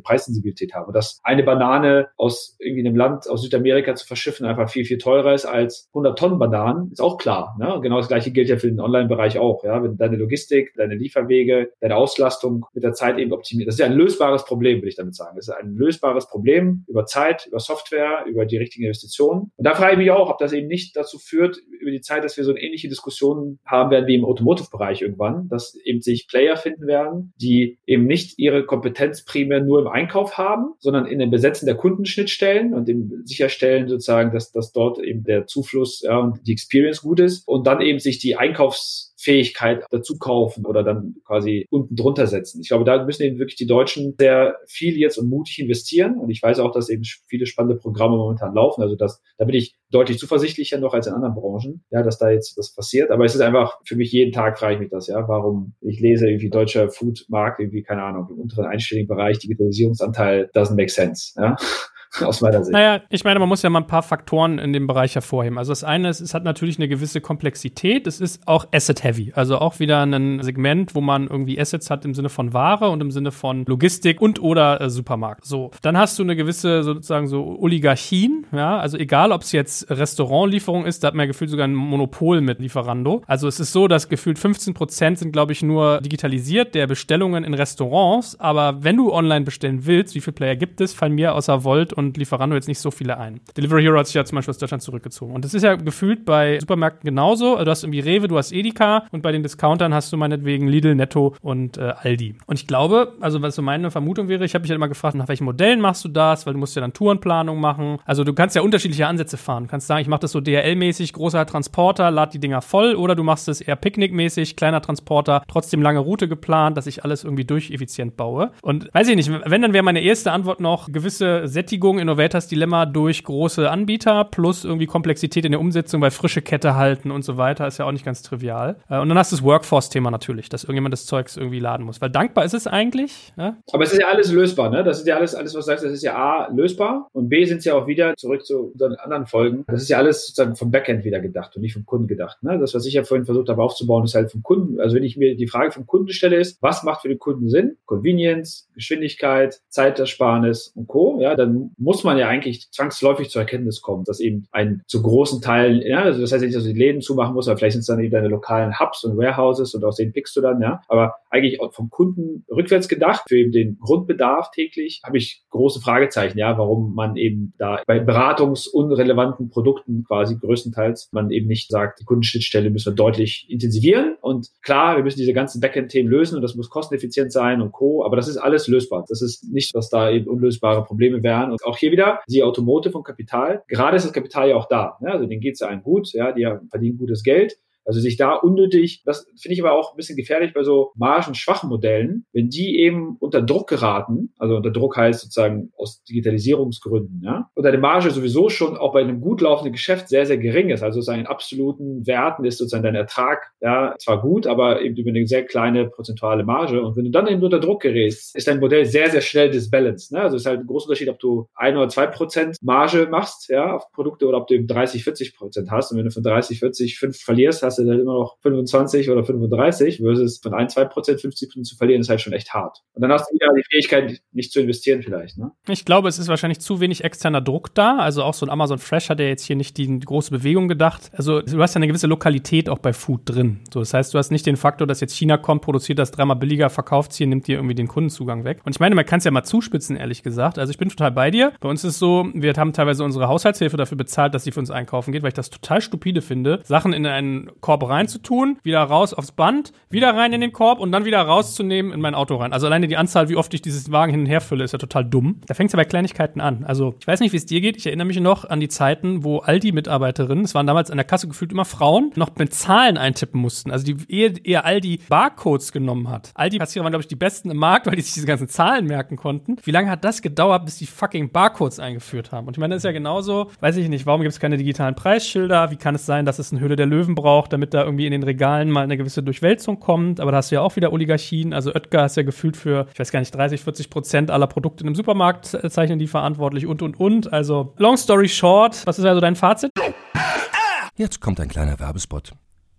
Preissensibilität haben. Und dass eine Banane aus irgendwie einem Land aus Südamerika zu verschiffen einfach viel, viel teurer ist als 100 Tonnen Bananen, ist auch klar. Ne? Genau das gleiche gilt ja für den Online-Bereich auch. Ja, wenn deine Logistik, deine Lieferwege, deine Auslastung mit der Zeit eben optimiert. Das ist ja ein lösbares Problem, will ich damit sagen. Das ist ein lösbares Problem über Zeit, über Software, über die richtigen Investitionen. Und da frage ich mich auch, ob das eben nicht dazu führt, über die Zeit, dass wir so eine ähnliche Diskussion haben werden wie im Automotive-Bereich irgendwann, dass eben sich Player finden werden, die eben nicht ihre Kompetenz primär nur im Einkauf haben, sondern in dem Besetzen der Kundenschnittstellen und dem sicherstellen sozusagen, dass, dass dort eben der Zufluss ja, und die Experience gut ist und dann eben sich die Einkaufs Fähigkeit dazu kaufen oder dann quasi unten drunter setzen. Ich glaube, da müssen eben wirklich die Deutschen sehr viel jetzt und mutig investieren. Und ich weiß auch, dass eben viele spannende Programme momentan laufen. Also das, da bin ich deutlich zuversichtlicher noch als in anderen Branchen, ja, dass da jetzt was passiert. Aber es ist einfach für mich jeden Tag frage ich mich das, ja, warum ich lese irgendwie deutscher Foodmarkt irgendwie keine Ahnung im unteren einstelligen Bereich Digitalisierungsanteil doesn't make sense, ja. aus meiner Sicht. Naja, ich meine, man muss ja mal ein paar Faktoren in dem Bereich hervorheben. Also das eine ist, es hat natürlich eine gewisse Komplexität. Es ist auch Asset-heavy. Also auch wieder ein Segment, wo man irgendwie Assets hat im Sinne von Ware und im Sinne von Logistik und oder äh, Supermarkt. So, dann hast du eine gewisse sozusagen so Oligarchien. Ja, also egal, ob es jetzt Restaurantlieferung ist, da hat man ja gefühlt sogar ein Monopol mit Lieferando. Also es ist so, dass gefühlt 15 Prozent sind, glaube ich, nur digitalisiert der Bestellungen in Restaurants. Aber wenn du online bestellen willst, wie viele Player gibt es, fallen mir außer Volt und Lieferando jetzt nicht so viele ein. Delivery Hero hat sich ja zum Beispiel aus Deutschland zurückgezogen. Und das ist ja gefühlt bei Supermärkten genauso. Also du hast irgendwie Rewe, du hast Edeka und bei den Discountern hast du meinetwegen Lidl, Netto und äh, Aldi. Und ich glaube, also was so meine Vermutung wäre, ich habe mich halt immer gefragt, nach welchen Modellen machst du das? Weil du musst ja dann Tourenplanung machen. Also du kannst ja unterschiedliche Ansätze fahren. Du kannst sagen, ich mache das so DHL-mäßig, großer Transporter, lad die Dinger voll oder du machst es eher Picknick-mäßig, kleiner Transporter, trotzdem lange Route geplant, dass ich alles irgendwie durcheffizient baue. Und weiß ich nicht, wenn, dann wäre meine erste Antwort noch gewisse Sättigung Lösung, Innovators Dilemma durch große Anbieter plus irgendwie Komplexität in der Umsetzung, weil frische Kette halten und so weiter ist ja auch nicht ganz trivial. Äh, und dann hast du das Workforce-Thema natürlich, dass irgendjemand das Zeugs irgendwie laden muss. Weil dankbar ist es eigentlich. Ja? Aber es ist ja alles lösbar, ne? Das ist ja alles, alles, was du sagst, das ist ja A, lösbar und B sind es ja auch wieder, zurück zu unseren anderen Folgen, das ist ja alles sozusagen vom Backend wieder gedacht und nicht vom Kunden gedacht. Ne? Das, was ich ja vorhin versucht habe aufzubauen, ist halt vom Kunden. Also wenn ich mir die Frage vom Kunden stelle, ist, was macht für den Kunden Sinn? Convenience, Geschwindigkeit, Zeitersparnis und Co. Ja, dann muss man ja eigentlich zwangsläufig zur Erkenntnis kommen, dass eben ein zu großen Teil, ja, also das heißt nicht, dass du die Läden zumachen musst, aber vielleicht sind es dann eben deine lokalen Hubs und Warehouses und aus denen pickst du dann, ja. Aber eigentlich vom Kunden rückwärts gedacht, für eben den Grundbedarf täglich, habe ich große Fragezeichen, ja, warum man eben da bei beratungsunrelevanten Produkten quasi größtenteils man eben nicht sagt, die Kundenschnittstelle müssen wir deutlich intensivieren und klar, wir müssen diese ganzen Backend-Themen lösen und das muss kosteneffizient sein und Co., aber das ist alles lösbar. Das ist nicht, dass da eben unlösbare Probleme wären und auch hier wieder, die Automotive von Kapital, gerade ist das Kapital ja auch da, ne? also denen geht es ja allen gut, ja, die verdienen gutes Geld, also sich da unnötig, das finde ich aber auch ein bisschen gefährlich bei so margenschwachen Modellen, wenn die eben unter Druck geraten, also unter Druck heißt sozusagen aus Digitalisierungsgründen, ja, und deine Marge sowieso schon auch bei einem gut laufenden Geschäft sehr, sehr gering ist, also in absoluten Werten ist sozusagen dein Ertrag, ja, zwar gut, aber eben über eine sehr kleine prozentuale Marge und wenn du dann eben unter Druck gerätst, ist dein Modell sehr, sehr schnell disbalanced, ne? also es ist halt ein großer Unterschied, ob du ein oder zwei Prozent Marge machst, ja, auf Produkte oder ob du eben 30, 40 Prozent hast und wenn du von 30, 40, 5 verlierst, hast du halt immer noch 25 oder 35 versus von 1, 2 Prozent 50 Prozent zu verlieren, ist halt schon echt hart. Und dann hast du wieder die Fähigkeit, nicht zu investieren vielleicht. Ne? Ich glaube, es ist wahrscheinlich zu wenig externer Druck da. Also auch so ein Amazon Fresh hat ja jetzt hier nicht die große Bewegung gedacht. Also du hast ja eine gewisse Lokalität auch bei Food drin. So, das heißt, du hast nicht den Faktor, dass jetzt China kommt, produziert das dreimal billiger, verkauft hier, nimmt dir irgendwie den Kundenzugang weg. Und ich meine, man kann es ja mal zuspitzen, ehrlich gesagt. Also ich bin total bei dir. Bei uns ist es so, wir haben teilweise unsere Haushaltshilfe dafür bezahlt, dass sie für uns einkaufen geht, weil ich das total stupide finde, Sachen in einen Korb reinzutun, wieder raus aufs Band, wieder rein in den Korb und dann wieder rauszunehmen in mein Auto rein. Also alleine die Anzahl, wie oft ich dieses Wagen hin und her fülle, ist ja total dumm. Da fängt es ja bei Kleinigkeiten an. Also ich weiß nicht, wie es dir geht. Ich erinnere mich noch an die Zeiten, wo Aldi-Mitarbeiterinnen, es waren damals an der Kasse gefühlt immer Frauen, noch mit Zahlen eintippen mussten. Also die ehe, ehe Aldi Barcodes genommen hat. Aldi-Kassierer waren, glaube ich, die besten im Markt, weil die sich diese ganzen Zahlen merken konnten. Wie lange hat das gedauert, bis die fucking Barcodes eingeführt haben? Und ich meine, das ist ja genauso, weiß ich nicht, warum gibt es keine digitalen Preisschilder? Wie kann es sein, dass es eine Höhle der Löwen braucht, damit da irgendwie in den Regalen mal eine gewisse Durchwälzung kommt? Aber da hast du ja auch wieder Oligarchien. Also Oetker ist ja gefühlt für, ich weiß gar nicht, 30, 40 Prozent aller Produkte im Supermarkt zeichnen die verantwortlich und, und, und. Also, long story short, was ist also dein Fazit? Jetzt kommt ein kleiner Werbespot.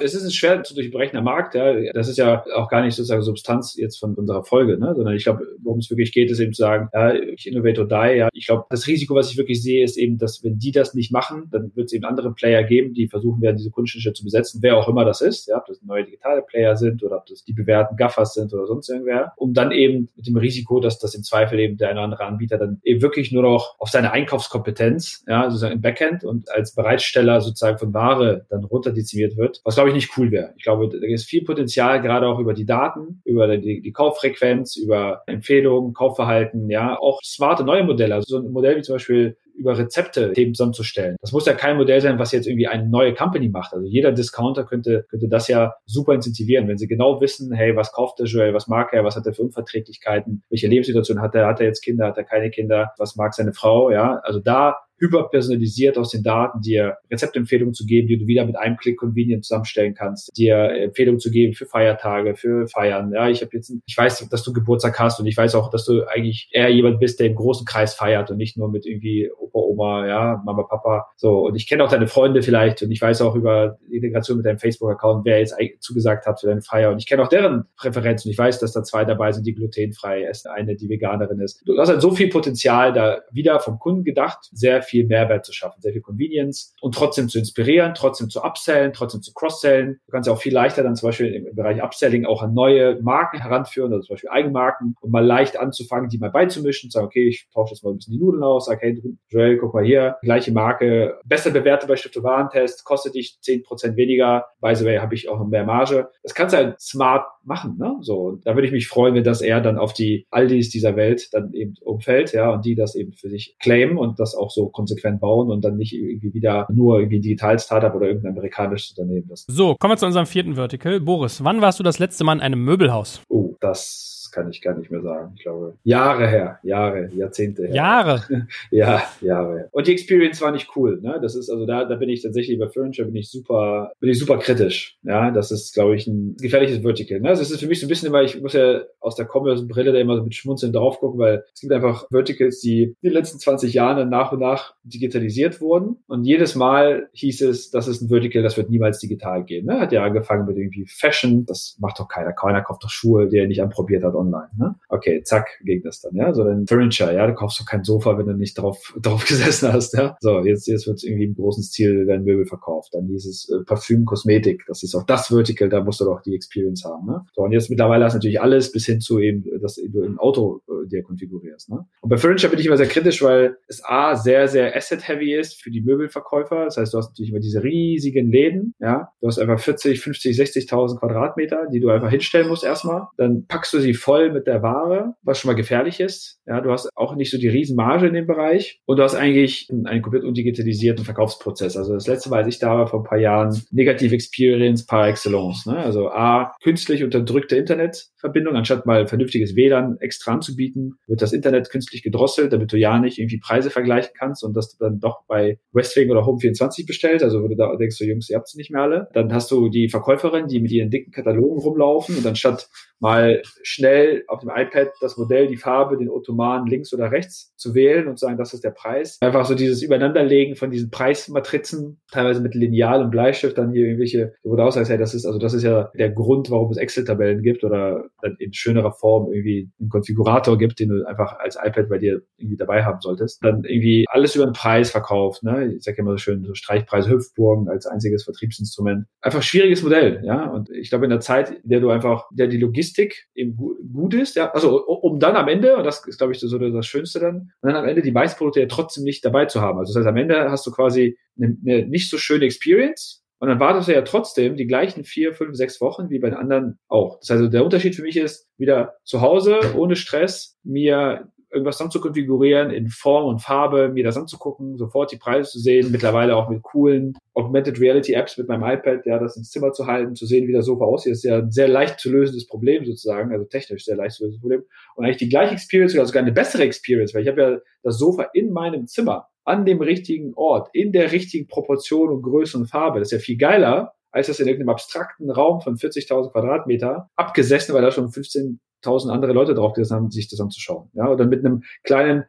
Es ist ein schwer zu durchbrechender Markt. Ja. Das ist ja auch gar nicht sozusagen Substanz jetzt von unserer Folge, ne? sondern ich glaube, worum es wirklich geht, ist eben zu sagen, ja, ich innovate or die. Ja. Ich glaube, das Risiko, was ich wirklich sehe, ist eben, dass wenn die das nicht machen, dann wird es eben andere Player geben, die versuchen werden, diese Kundennische zu besetzen, wer auch immer das ist, ja, ob das neue digitale Player sind oder ob das die bewährten Gaffers sind oder sonst irgendwer, um dann eben mit dem Risiko, dass das im Zweifel eben der eine oder andere Anbieter dann eben wirklich nur noch auf seine Einkaufskompetenz, ja, sozusagen im Backend und als Bereitsteller sozusagen von Ware dann runterdezimiert wird, was glaube ich nicht cool wäre. Ich glaube, da ist viel Potenzial, gerade auch über die Daten, über die, die Kauffrequenz, über Empfehlungen, Kaufverhalten, ja, auch smarte neue Modelle. Also so ein Modell wie zum Beispiel über Rezepte Themen zusammenzustellen. Das muss ja kein Modell sein, was jetzt irgendwie eine neue Company macht. Also jeder Discounter könnte, könnte das ja super incentivieren, wenn sie genau wissen, hey, was kauft der Joel, was mag er, was hat er für Unverträglichkeiten, welche Lebenssituation hat er, hat er jetzt Kinder, hat er keine Kinder, was mag seine Frau, ja. Also da hyperpersonalisiert aus den Daten, dir Rezeptempfehlungen zu geben, die du wieder mit einem Klick convenient zusammenstellen kannst, dir Empfehlungen zu geben für Feiertage, für Feiern. Ja, ich habe jetzt, ich weiß, dass du Geburtstag hast und ich weiß auch, dass du eigentlich eher jemand bist, der im großen Kreis feiert und nicht nur mit irgendwie Opa, Oma, ja, Mama, Papa. So und ich kenne auch deine Freunde vielleicht und ich weiß auch über die Integration mit deinem Facebook-Account, wer jetzt zugesagt hat für deine Feier und ich kenne auch deren Präferenzen. Ich weiß, dass da zwei dabei sind, die glutenfrei essen, eine, die Veganerin ist. Du hast halt so viel Potenzial da wieder vom Kunden gedacht, sehr viel Mehrwert zu schaffen, sehr viel Convenience und trotzdem zu inspirieren, trotzdem zu upsellen, trotzdem zu cross-sellen. Du kannst ja auch viel leichter dann zum Beispiel im Bereich Upselling auch an neue Marken heranführen, also zum Beispiel Eigenmarken und mal leicht anzufangen, die mal beizumischen, sagen, okay, ich tausche jetzt mal ein bisschen die Nudeln aus, sag, hey, Joel, guck mal hier, gleiche Marke, besser bewertet bei Stifte Warentest, kostet dich zehn Prozent weniger, by the way, habe ich auch mehr Marge. Das kannst du halt smart machen, ne? So, und da würde ich mich freuen, wenn das eher dann auf die Aldis dieser Welt dann eben umfällt, ja, und die das eben für sich claimen und das auch so konsequent bauen und dann nicht irgendwie wieder nur irgendwie ein Digital-Startup oder irgendein amerikanisches Unternehmen. Das so, kommen wir zu unserem vierten Vertical. Boris, wann warst du das letzte Mal in einem Möbelhaus? Oh, das kann ich gar nicht mehr sagen. Ich glaube, Jahre her, Jahre, Jahrzehnte her. Jahre? ja, Jahre. Und die Experience war nicht cool. Ne? Das ist, also da, da bin ich tatsächlich bei Furniture bin ich super, bin ich super kritisch. Ja, das ist, glaube ich, ein gefährliches Vertical. Ne? Das ist für mich so ein bisschen immer, ich muss ja aus der Commerce-Brille da immer so mit Schmunzeln drauf gucken, weil es gibt einfach Verticals, die in den letzten 20 Jahren nach und nach digitalisiert wurden. Und jedes Mal hieß es, das ist ein Vertical, das wird niemals digital gehen. Ne? Hat ja angefangen mit irgendwie Fashion. Das macht doch keiner. Keiner kauft doch Schuhe, der nicht anprobiert hat online. Ne? Okay, zack, ging das dann, ja. So dann Furniture, ja, du kaufst doch kein Sofa, wenn du nicht drauf, drauf gesessen hast, ja. So, jetzt, jetzt wird irgendwie im großen Stil werden Möbel verkauft. Dann hieß es äh, Parfüm, Kosmetik, das ist auch das Vertical, da musst du doch die Experience haben, ne? So, und jetzt mittlerweile hast du natürlich alles bis hin zu eben, dass du im Auto dir konfigurierst. Ne? Und bei Furniture bin ich immer sehr kritisch, weil es A, sehr, sehr asset-heavy ist für die Möbelverkäufer. Das heißt, du hast natürlich immer diese riesigen Läden, ja. Du hast einfach 40, 50, 60.000 Quadratmeter, die du einfach hinstellen musst erstmal. Dann packst du sie voll mit der Ware, was schon mal gefährlich ist. Ja, du hast auch nicht so die Riesenmarge in dem Bereich und du hast eigentlich einen komplett undigitalisierten Verkaufsprozess. Also das letzte Mal, als ich da war, vor ein paar Jahren, Negative Experience par excellence. Ne? Also A, künstlich unterdrückte Internetverbindung, anstatt mal vernünftiges WLAN extra anzubieten, wird das Internet künstlich gedrosselt, damit du ja nicht irgendwie Preise vergleichen kannst und das dann doch bei Westwing oder Home24 bestellst, also wo du da denkst, du Jungs, ihr habt sie nicht mehr alle. Dann hast du die Verkäuferin, die mit ihren dicken Katalogen rumlaufen und anstatt mal schnell auf dem iPad das Modell, die Farbe, den Ottoman links oder rechts zu wählen und sagen, das ist der Preis. Einfach so dieses Übereinanderlegen von diesen Preismatrizen, teilweise mit Lineal und Bleistift, dann hier irgendwelche, wo du auch sagst, hey, das ist, also das ist ja der Grund, warum es Excel-Tabellen gibt oder dann in schönerer Form irgendwie einen Konfigurator gibt, den du einfach als iPad bei dir irgendwie dabei haben solltest. Dann irgendwie alles über den Preis verkauft, ne? Ich sag ja immer so schön, so Streichpreise Hüpfburgen als einziges Vertriebsinstrument. Einfach schwieriges Modell, ja. Und ich glaube, in der Zeit, in der du einfach, der die Logistik eben gut ist, ja, also um dann am Ende, und das ist, glaube ich, so das Schönste dann, und dann am Ende die meisten Produkte ja trotzdem nicht dabei zu haben. Also das heißt, am Ende hast du quasi eine, eine nicht so schöne Experience, und dann wartest du ja trotzdem die gleichen vier, fünf, sechs Wochen wie bei den anderen auch. Das heißt, der Unterschied für mich ist, wieder zu Hause, ohne Stress, mir irgendwas dann zu konfigurieren in Form und Farbe, mir das anzugucken, sofort die Preise zu sehen, mittlerweile auch mit coolen Augmented Reality Apps mit meinem iPad, ja, das ins Zimmer zu halten, zu sehen, wie das Sofa aussieht. Ist ja ein sehr leicht zu lösendes Problem sozusagen, also technisch sehr leicht zu lösendes Problem. Und eigentlich die gleiche Experience oder sogar eine bessere Experience, weil ich habe ja das Sofa in meinem Zimmer an dem richtigen Ort, in der richtigen Proportion und Größe und Farbe. Das ist ja viel geiler, als das in irgendeinem abstrakten Raum von 40.000 Quadratmeter abgesessen, weil da schon 15 tausend andere Leute drauf gesessen haben, sich das anzuschauen. Ja, oder mit einem kleinen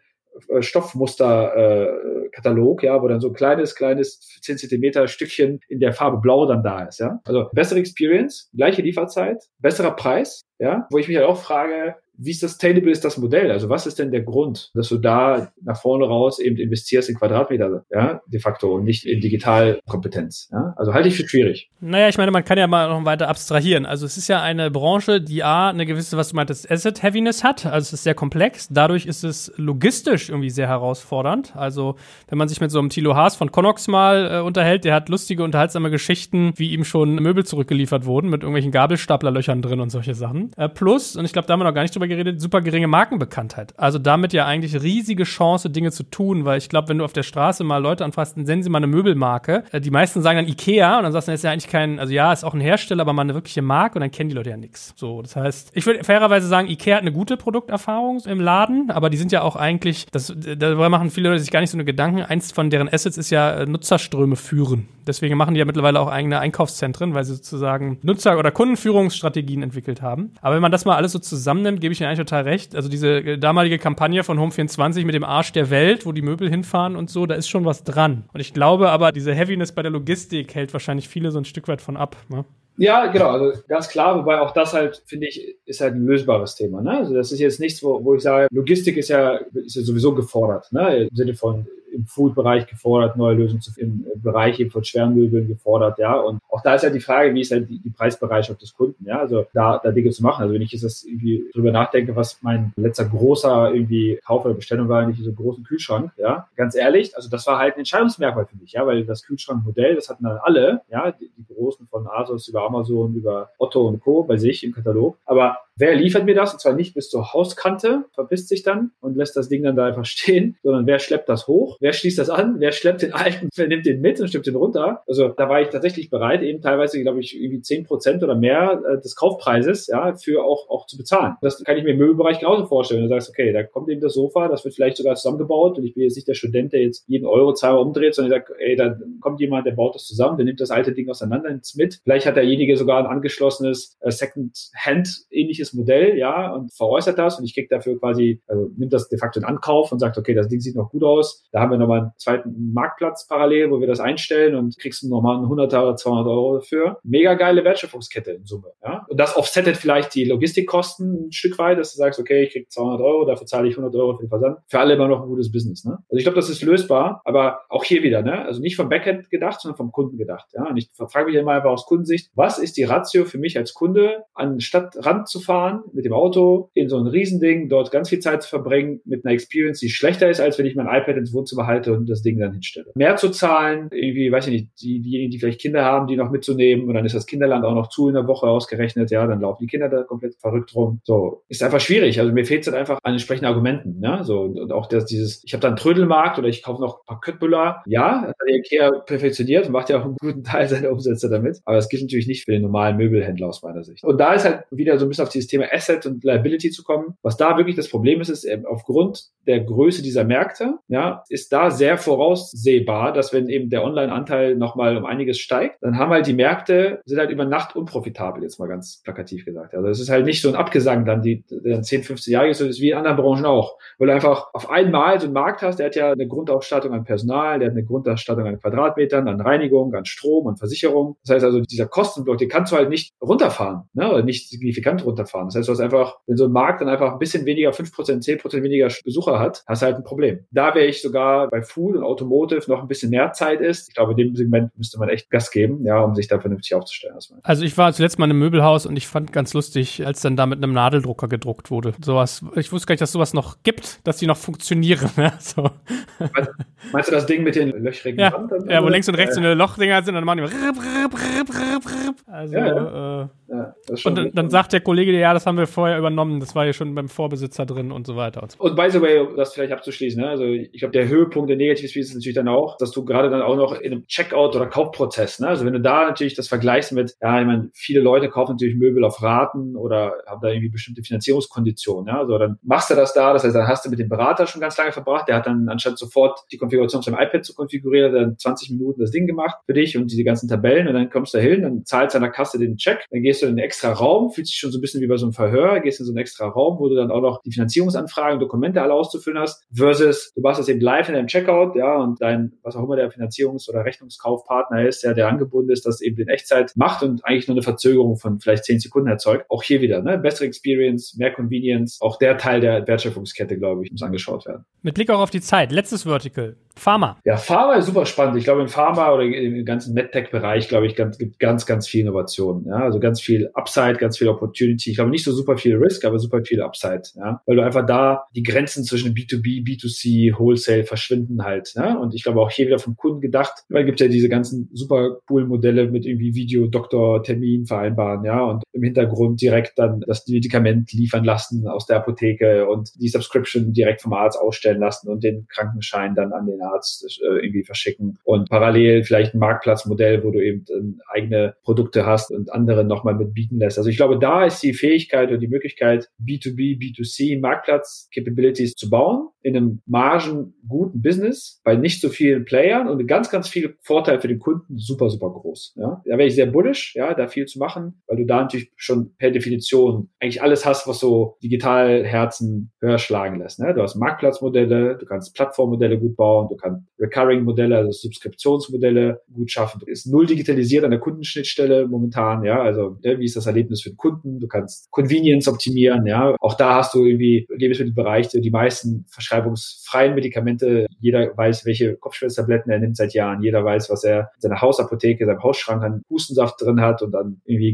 äh, Stoffmuster-Katalog, äh, ja, wo dann so ein kleines, kleines 10 Zentimeter Stückchen in der Farbe Blau dann da ist, ja. Also bessere Experience, gleiche Lieferzeit, besserer Preis, ja, wo ich mich halt auch frage, wie sustainable ist das Modell? Also was ist denn der Grund, dass du da nach vorne raus eben investierst in Quadratmeter, ja, de facto und nicht in Digitalkompetenz, ja? Also halte ich für schwierig. Naja, ich meine, man kann ja mal noch weiter abstrahieren. Also es ist ja eine Branche, die A, eine gewisse, was du meintest, Asset-Heaviness hat. Also es ist sehr komplex. Dadurch ist es logistisch irgendwie sehr herausfordernd. Also wenn man sich mit so einem Thilo Haas von Connox mal äh, unterhält, der hat lustige, unterhaltsame Geschichten, wie ihm schon Möbel zurückgeliefert wurden mit irgendwelchen Gabelstaplerlöchern drin und solche Sachen. Äh, plus, und ich glaube, da haben wir noch gar nicht drüber drüber geredet, super geringe Markenbekanntheit. Also damit ja eigentlich riesige Chance, Dinge zu tun, weil ich glaube, wenn du auf der Straße mal Leute anfasst, dann senden sie mal eine Möbelmarke. Äh, die meisten sagen dann Ikea und dann sagst du, das ist ja eigentlich kein, also ja, ist auch ein Hersteller, aber mal eine wirkliche Marke und dann kennen die Leute ja nichts. So, das heißt, ich würde fairerweise sagen, Ikea hat eine gute Produkterfahrung im Laden, aber die sind ja auch eigentlich, das, darüber machen viele Leute sich gar nicht so eine Gedanken. Eins von deren Assets ist ja äh, Nutzerströme führen. Deswegen machen die ja mittlerweile auch eigene Einkaufszentren, weil sie sozusagen Nutzer- oder Kundenführungsstrategien entwickelt haben. Aber wenn man das mal alles so zusammennimmt, gebe ich dir eigentlich total recht. Also diese äh, damalige Kampagne von Home24 mit dem Arsch der Welt, wo die Möbel hinfahren und so, da ist schon was dran. Und ich glaube aber, diese Heaviness bei der Logistik hält wahrscheinlich viele so ein Stück weit von ab. Ne? Ja, genau, also ganz klar, wobei auch das halt, finde ich, ist halt ein lösbares Thema. Ne? Also das ist jetzt nichts, wo, wo ich sage, Logistik ist ja, ist ja sowieso gefordert, ne? im Sinne von im Food-Bereich gefordert, neue Lösungen zu finden, im Bereich eben von schweren Möbeln gefordert, ja. Und auch da ist ja die Frage, wie ist halt die, die Preisbereitschaft des Kunden, ja. Also da, da Dinge zu machen. Also wenn ich jetzt irgendwie drüber nachdenke, was mein letzter großer irgendwie Kauf oder Bestellung war, nicht so großen Kühlschrank, ja. Ganz ehrlich, also das war halt ein Entscheidungsmerkmal für mich, ja, weil das Kühlschrankmodell, das hatten dann alle, ja, die, die großen von Asus über Amazon, über Otto und Co. bei sich im Katalog. Aber Wer liefert mir das? Und zwar nicht bis zur Hauskante, verpisst sich dann und lässt das Ding dann da einfach stehen, sondern wer schleppt das hoch? Wer schließt das an? Wer schleppt den alten, wer nimmt den mit und stimmt den runter? Also da war ich tatsächlich bereit, eben teilweise, glaube ich, irgendwie zehn Prozent oder mehr äh, des Kaufpreises, ja, für auch, auch zu bezahlen. Das kann ich mir im Möbelbereich genauso vorstellen. Du sagst, okay, da kommt eben das Sofa, das wird vielleicht sogar zusammengebaut und ich bin jetzt nicht der Student, der jetzt jeden Eurozahler umdreht, sondern ich sage, ey, da kommt jemand, der baut das zusammen, der nimmt das alte Ding auseinander, nimmt mit. Vielleicht hat derjenige sogar ein angeschlossenes äh, Second-Hand-ähnliches Modell, ja, und veräußert das und ich krieg dafür quasi, also nimmt das de facto in Ankauf und sagt, okay, das Ding sieht noch gut aus. Da haben wir nochmal einen zweiten Marktplatz parallel, wo wir das einstellen und kriegst nochmal einen 100 oder 200 Euro dafür. Mega geile Wertschöpfungskette in Summe. Ja? Und das offsettet vielleicht die Logistikkosten ein Stück weit, dass du sagst, okay, ich krieg 200 Euro, dafür zahle ich 100 Euro für den Versand. Für alle immer noch ein gutes Business. Ne? Also ich glaube, das ist lösbar, aber auch hier wieder, ne? also nicht vom Backend gedacht, sondern vom Kunden gedacht. Ja? Und ich frage mich immer einfach aus Kundensicht, was ist die Ratio für mich als Kunde, an Stadtrand zu fahren mit dem Auto, in so ein Riesending, dort ganz viel Zeit zu verbringen, mit einer Experience, die schlechter ist, als wenn ich mein iPad ins Wohnzimmer halte und das Ding dann hinstelle. Mehr zu zahlen, irgendwie, weiß ich nicht, die, diejenigen, die vielleicht Kinder haben, die noch mitzunehmen und dann ist das Kinderland auch noch zu in der Woche ausgerechnet, ja, dann laufen die Kinder da komplett verrückt rum. So, ist einfach schwierig. Also mir fehlt es halt einfach an entsprechenden Argumenten, ne? So, und auch das, dieses, ich habe da einen Trödelmarkt oder ich kaufe noch ein paar Köttbüller. Ja, das hat Ikea perfektioniert und macht ja auch einen guten Teil seiner Umsätze damit. Aber das gilt natürlich nicht für den normalen Möbelhändler aus meiner Sicht. Und da ist halt wieder so ein bisschen auf dieses Thema Asset und Liability zu kommen. Was da wirklich das Problem ist, ist eben aufgrund der Größe dieser Märkte, ja, ist da sehr voraussehbar, dass wenn eben der Online-Anteil nochmal um einiges steigt, dann haben halt die Märkte, sind halt über Nacht unprofitabel, jetzt mal ganz plakativ gesagt. Also es ist halt nicht so ein Abgesang dann, die dann 10, 15 Jahre ist, ist wie in anderen Branchen auch. Weil du einfach auf einmal so einen Markt hast, der hat ja eine Grundausstattung an Personal, der hat eine Grundausstattung an Quadratmetern, an Reinigung, an Strom, an Versicherung. Das heißt also, dieser Kostenblock, den kannst du halt nicht runterfahren, ne? oder nicht signifikant runterfahren. Das heißt, du hast einfach, wenn so ein Markt dann einfach ein bisschen weniger, 5%, 10% weniger Besucher hat, hast du halt ein Problem. Da wäre ich sogar bei Food und Automotive noch ein bisschen mehr Zeit ist. Ich glaube, in dem Segment müsste man echt Gas geben, ja, um sich da vernünftig aufzustellen. Also ich war zuletzt mal in einem Und ich fand ganz lustig, als dann da mit einem Nadeldrucker gedruckt wurde. Sowas, ich wusste gar nicht, dass sowas noch gibt, dass die noch funktionieren. Ja, so. meinst, meinst, du das Ding mit den löchrigen ja, Rand? Ja, wo links und rechts so eine Lochdinger sind und dann machen die Also, ja, äh, ja, und dann, dann, sagt der Kollege, ja, das haben wir vorher übernommen, das war ja schon beim Vorbesitzer drin und so weiter. Und, so. und by the way, um das vielleicht abzuschließen, ne? also ich glaube, der Höhepunkt der Negatives ist natürlich dann auch, dass du gerade dann auch noch in einem Checkout oder Kaufprozess, ne? also wenn du da natürlich das vergleichst mit, ja, ich meine, viele Leute kaufen natürlich Möbel auf Raten oder haben da irgendwie bestimmte Finanzierungskonditionen, ja, also dann machst du das da, das heißt, dann hast du mit dem Berater schon ganz lange verbracht, der hat dann anstatt sofort die Konfiguration auf seinem iPad zu konfigurieren, dann 20 Minuten das Ding gemacht für dich und diese ganzen Tabellen und dann kommst du da hin, dann zahlst du an der Kasse den Check, dann gehst du in einen extra Raum, fühlt sich schon so ein bisschen wie bei so einem Verhör, gehst in so einen extra Raum, wo du dann auch noch die Finanzierungsanfragen, Dokumente alle auszufüllen hast, versus du machst das eben live in deinem Checkout, ja, und dein, was auch immer der Finanzierungs- oder Rechnungskaufpartner ist, ja, der angebunden ist, das eben in Echtzeit macht und eigentlich nur eine Verzögerung von vielleicht zehn Sekunden erzeugt. Auch hier wieder, ne, bessere Experience, mehr Convenience, auch der Teil der Wertschöpfungskette, glaube ich, muss angeschaut werden. Mit Blick auch auf die Zeit, letztes Vertical. Pharma. Ja, Pharma ist super spannend. Ich glaube, in Pharma oder im ganzen MedTech-Bereich, glaube ich, ganz, gibt ganz, ganz viel Innovation. Ja, also ganz viel Upside, ganz viel Opportunity. Ich glaube nicht so super viel Risk, aber super viel Upside. Ja, weil du einfach da die Grenzen zwischen B2B, B2C, Wholesale verschwinden halt. Ja? Und ich glaube auch hier wieder vom Kunden gedacht, weil gibt ja diese ganzen super coolen Modelle mit irgendwie Video, Doktor, Termin vereinbaren, ja, und im Hintergrund direkt dann das Medikament liefern lassen aus der Apotheke und die Subscription direkt vom Arzt ausstellen lassen und den Krankenschein dann an den Arzt äh, irgendwie verschicken und parallel vielleicht ein Marktplatzmodell, wo du eben eigene Produkte hast und andere nochmal mit bieten lässt. Also ich glaube, da ist die Fähigkeit und die Möglichkeit, B2B, B2C Marktplatz-Capabilities zu bauen in einem margenguten Business bei nicht so vielen Playern und ganz, ganz viel Vorteil für den Kunden super, super groß. Ja? Da wäre ich sehr bullish, ja, da viel zu machen, weil du da natürlich schon per Definition eigentlich alles hast, was so digital Herzen höher schlagen lässt. Ne? Du hast Marktplatzmodelle, du kannst Plattformmodelle gut bauen, du kannst Recurring-Modelle, also Subskriptionsmodelle gut schaffen. Du ist null digitalisiert an der Kundenschnittstelle momentan, ja, also ne, wie ist das Erlebnis für den Kunden? Du kannst Convenience optimieren, ja. Auch da hast du irgendwie Lebensmittelbereich, die meisten verschreibungsfreien Medikamente. Jeder weiß, welche Kopfschmerztabletten er nimmt seit Jahren. Jeder weiß, was er in seiner Hausapotheke, seinem Hausschrank an Hustensaft drin hat und dann irgendwie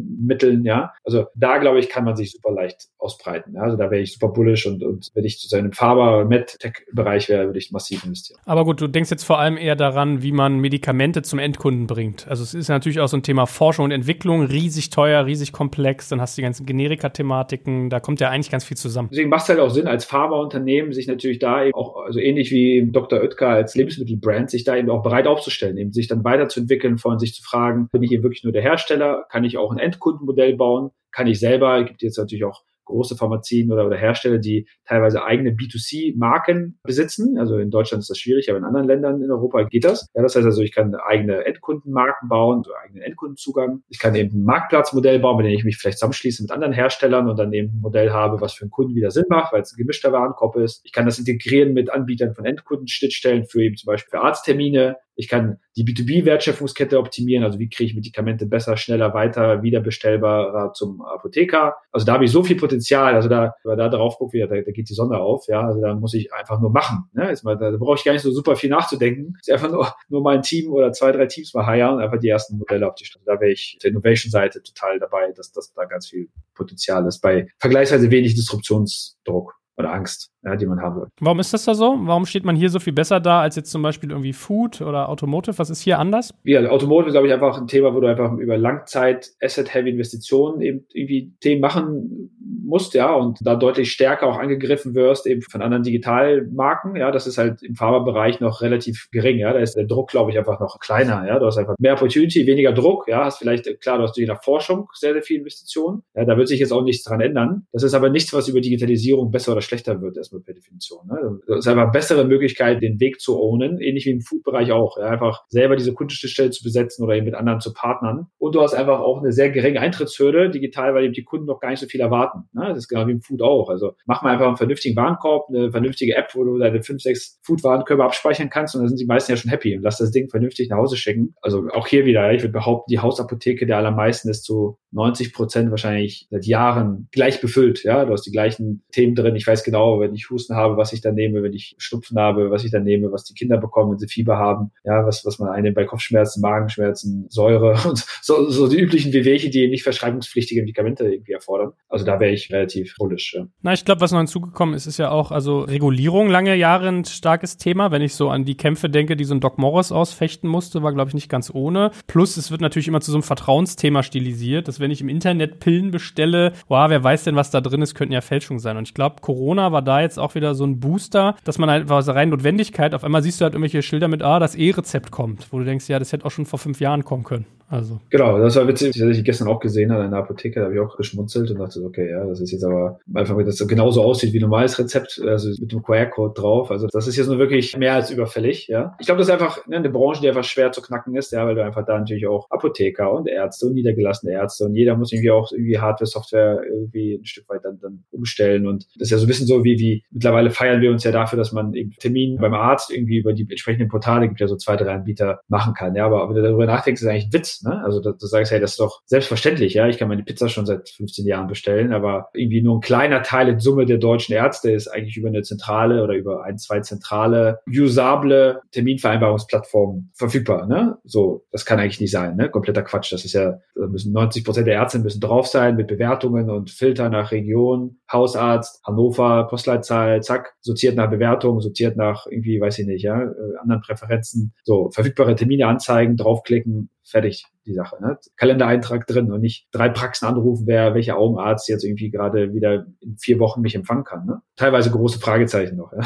Grippemitteln, ja. Also da, glaube ich, kann man sich super leicht ausbreiten. Also da wäre ich super bullish und, und wenn ich zu seinem Pharma- MedTech-Bereich wäre, würde ich massiv investieren. Aber gut, du denkst jetzt vor allem eher daran, wie man Medikamente zum Endkunden bringt. Also es ist natürlich auch so ein Thema Forschung und Entwicklung, riesig teuer, riesig komplex, dann hast du die ganzen Generika-Thematiken, da kommt ja eigentlich ganz viel zusammen. Deswegen macht es halt auch Sinn, als Pharmaunternehmen sich natürlich da eben auch, also ähnlich wie Dr. Oetker als Lebensmittelbrand, sich da eben auch bereit aufzustellen, eben sich dann weiterzuentwickeln, von sich zu fragen, bin ich hier wirklich nur der Hersteller, kann ich auch ein Endkundenmodell bauen, kann ich selber, gibt jetzt natürlich auch große Pharmazien oder, oder Hersteller, die teilweise eigene B2C-Marken besitzen. Also in Deutschland ist das schwierig, aber in anderen Ländern in Europa geht das. Ja, das heißt also, ich kann eigene Endkundenmarken bauen, so eigenen Endkundenzugang. Ich kann eben ein Marktplatzmodell bauen, mit dem ich mich vielleicht zusammenschließe mit anderen Herstellern und dann eben ein Modell habe, was für einen Kunden wieder Sinn macht, weil es ein gemischter Warenkorb ist. Ich kann das integrieren mit Anbietern von Endkundenschnittstellen für eben zum Beispiel für Arzttermine. Ich kann die B2B-Wertschöpfungskette optimieren, also wie kriege ich Medikamente besser, schneller, weiter, wieder bestellbarer zum Apotheker. Also da habe ich so viel Potenzial, also da, wenn da drauf guckt, da, da geht die Sonne auf, ja, also da muss ich einfach nur machen. Ne? Mal, da brauche ich gar nicht so super viel nachzudenken. Ist einfach nur, nur mal ein Team oder zwei, drei Teams mal heiern und einfach die ersten Modelle auf die Straße. Da wäre ich der Innovation-Seite total dabei, dass, dass da ganz viel Potenzial ist bei vergleichsweise wenig Disruptionsdruck oder Angst ja, die man haben will. Warum ist das da so? Warum steht man hier so viel besser da als jetzt zum Beispiel irgendwie Food oder Automotive? Was ist hier anders? Ja, Automotive ist, glaube ich, einfach ein Thema, wo du einfach über Langzeit Asset-Heavy Investitionen eben irgendwie Themen machen musst, ja, und da deutlich stärker auch angegriffen wirst eben von anderen Digitalmarken, ja, das ist halt im Pharmabereich noch relativ gering, ja, da ist der Druck, glaube ich, einfach noch kleiner, ja, du hast einfach mehr Opportunity, weniger Druck, ja, hast vielleicht, klar, du hast durch der Forschung sehr, sehr viel Investitionen, ja, da wird sich jetzt auch nichts dran ändern. Das ist aber nichts, was über Digitalisierung besser oder schlechter wird erstmal per Definition. Ne? Das ist einfach eine bessere Möglichkeit, den Weg zu ownen, ähnlich wie im Food-Bereich auch. Ja? Einfach selber diese Kundenstelle zu besetzen oder eben mit anderen zu partnern. Und du hast einfach auch eine sehr geringe Eintrittshürde digital, weil eben die Kunden noch gar nicht so viel erwarten. Ne? Das ist genau wie im Food auch. Also mach mal einfach einen vernünftigen Warenkorb, eine vernünftige App, wo du deine fünf, sechs Food-Warenkörbe abspeichern kannst und dann sind die meisten ja schon happy und lass das Ding vernünftig nach Hause schicken. Also auch hier wieder, ich würde behaupten, die Hausapotheke der allermeisten ist zu 90 Prozent wahrscheinlich seit Jahren gleich befüllt. Ja, du hast die gleichen Themen drin. Ich weiß genau, wenn ich Husten habe, was ich dann nehme, wenn ich Schnupfen habe, was ich dann nehme, was die Kinder bekommen, wenn sie Fieber haben. Ja, was, was man einnimmt bei Kopfschmerzen, Magenschmerzen, Säure und so, so die üblichen Wehwehchen, die nicht verschreibungspflichtige Medikamente irgendwie erfordern. Also da wäre ich relativ bullisch. Ja. Na, ich glaube, was noch hinzugekommen ist, ist ja auch, also Regulierung lange Jahre ein starkes Thema. Wenn ich so an die Kämpfe denke, die so ein Doc Morris ausfechten musste, war, glaube ich, nicht ganz ohne. Plus, es wird natürlich immer zu so einem Vertrauensthema stilisiert. Das wenn ich im Internet Pillen bestelle, wow, wer weiß denn, was da drin ist, könnten ja Fälschungen sein. Und ich glaube, Corona war da jetzt auch wieder so ein Booster, dass man halt aus rein Notwendigkeit, auf einmal siehst du halt irgendwelche Schilder mit, ah, das E-Rezept kommt, wo du denkst, ja, das hätte auch schon vor fünf Jahren kommen können. Also. Genau, das war witzig, dass ich gestern auch gesehen habe in der Apotheke, da habe ich auch geschmunzelt und dachte, okay, ja, das ist jetzt aber einfach, dass das genauso aussieht wie ein normales Rezept, also mit dem QR-Code drauf. Also das ist jetzt nur wirklich mehr als überfällig, ja. Ich glaube, das ist einfach ne, eine Branche, die einfach schwer zu knacken ist, ja, weil du einfach da natürlich auch Apotheker und Ärzte und niedergelassene Ärzte und jeder muss irgendwie auch irgendwie Hardware, Software irgendwie ein Stück weit dann, dann umstellen. Und das ist ja so ein bisschen so wie, wie mittlerweile feiern wir uns ja dafür, dass man eben Termin beim Arzt irgendwie über die entsprechenden Portale gibt ja so zwei, drei Anbieter machen kann. Ja, aber wenn du darüber nachdenkst, ist das eigentlich ein Witz, ne? Also du, sagst, hey, das ist doch selbstverständlich, ja. Ich kann meine Pizza schon seit 15 Jahren bestellen, aber irgendwie nur ein kleiner Teil in Summe der deutschen Ärzte ist eigentlich über eine zentrale oder über ein, zwei zentrale, usable Terminvereinbarungsplattformen verfügbar, ne? So, das kann eigentlich nicht sein, ne? Kompletter Quatsch. Das ist ja, da müssen 90 Prozent der Ärzte müssen drauf sein mit Bewertungen und Filter nach Region, Hausarzt, Hannover, Postleitzahl, zack, sortiert nach Bewertung, sortiert nach irgendwie, weiß ich nicht, ja, äh, anderen Präferenzen. So, verfügbare Termine anzeigen, draufklicken, fertig die Sache. Ne? Kalendereintrag drin und nicht drei Praxen anrufen, wer welcher Augenarzt jetzt irgendwie gerade wieder in vier Wochen mich empfangen kann. Ne? Teilweise große Fragezeichen noch. Ja.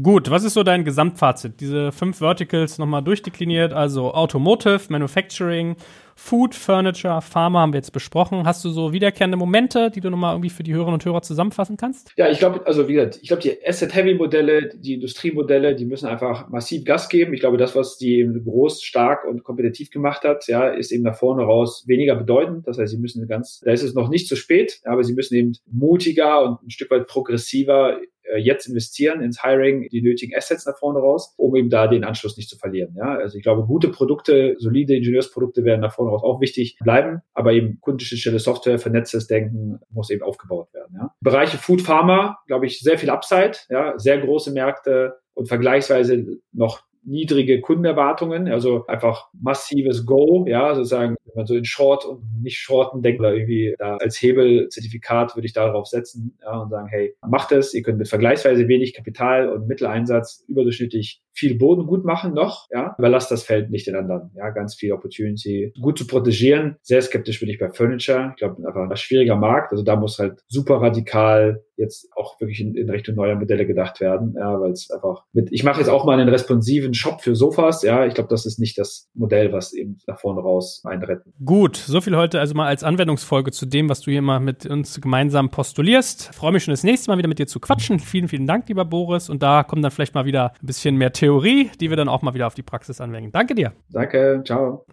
Gut, was ist so dein Gesamtfazit? Diese fünf Verticals nochmal durchdekliniert, also Automotive, Manufacturing, Food, Furniture, Pharma haben wir jetzt besprochen. Hast du so wiederkehrende Momente, die du nochmal irgendwie für die Hörerinnen und Hörer zusammenfassen kannst? Ja, ich glaube, also wie gesagt, ich glaube, die Asset-Heavy-Modelle, die Industriemodelle, die müssen einfach massiv Gas geben. Ich glaube, das, was die eben groß, stark und kompetitiv gemacht hat, ja, ist eben nach vorne raus weniger bedeutend. Das heißt, sie müssen ganz, da ist es noch nicht zu spät, aber sie müssen eben mutiger und ein Stück weit progressiver jetzt investieren ins Hiring, die nötigen Assets nach vorne raus, um eben da den Anschluss nicht zu verlieren. Ja, also ich glaube, gute Produkte, solide Ingenieursprodukte werden nach vorne raus auch wichtig bleiben, aber eben kundenschnittstelle Software, vernetztes Denken muss eben aufgebaut werden. Ja. Bereiche Food Pharma, glaube ich, sehr viel Upside, ja, sehr große Märkte und vergleichsweise noch niedrige Kundenerwartungen, also einfach massives Go, ja, sozusagen, wenn man so in Short und nicht Shorten denkt oder irgendwie da als Hebelzertifikat würde ich darauf setzen, ja, und sagen, hey, macht es, ihr könnt mit vergleichsweise wenig Kapital und Mitteleinsatz überdurchschnittlich viel Boden gut machen noch, ja, überlasst das Feld nicht den anderen, ja, ganz viel Opportunity, gut zu protegieren. Sehr skeptisch bin ich bei Furniture. Ich glaube, einfach ein schwieriger Markt, also da muss halt super radikal jetzt auch wirklich in, in Richtung neuer Modelle gedacht werden, ja, weil es einfach mit, ich mache jetzt auch mal einen responsiven Shop für Sofas, ja, ich glaube, das ist nicht das Modell, was eben nach vorne raus einretten. Gut, so viel heute also mal als Anwendungsfolge zu dem, was du hier mal mit uns gemeinsam postulierst. freue mich schon das nächste Mal wieder mit dir zu quatschen. Vielen, vielen Dank, lieber Boris, und da kommt dann vielleicht mal wieder ein bisschen mehr Theorie, die wir dann auch mal wieder auf die Praxis anwenden. Danke dir. Danke, ciao.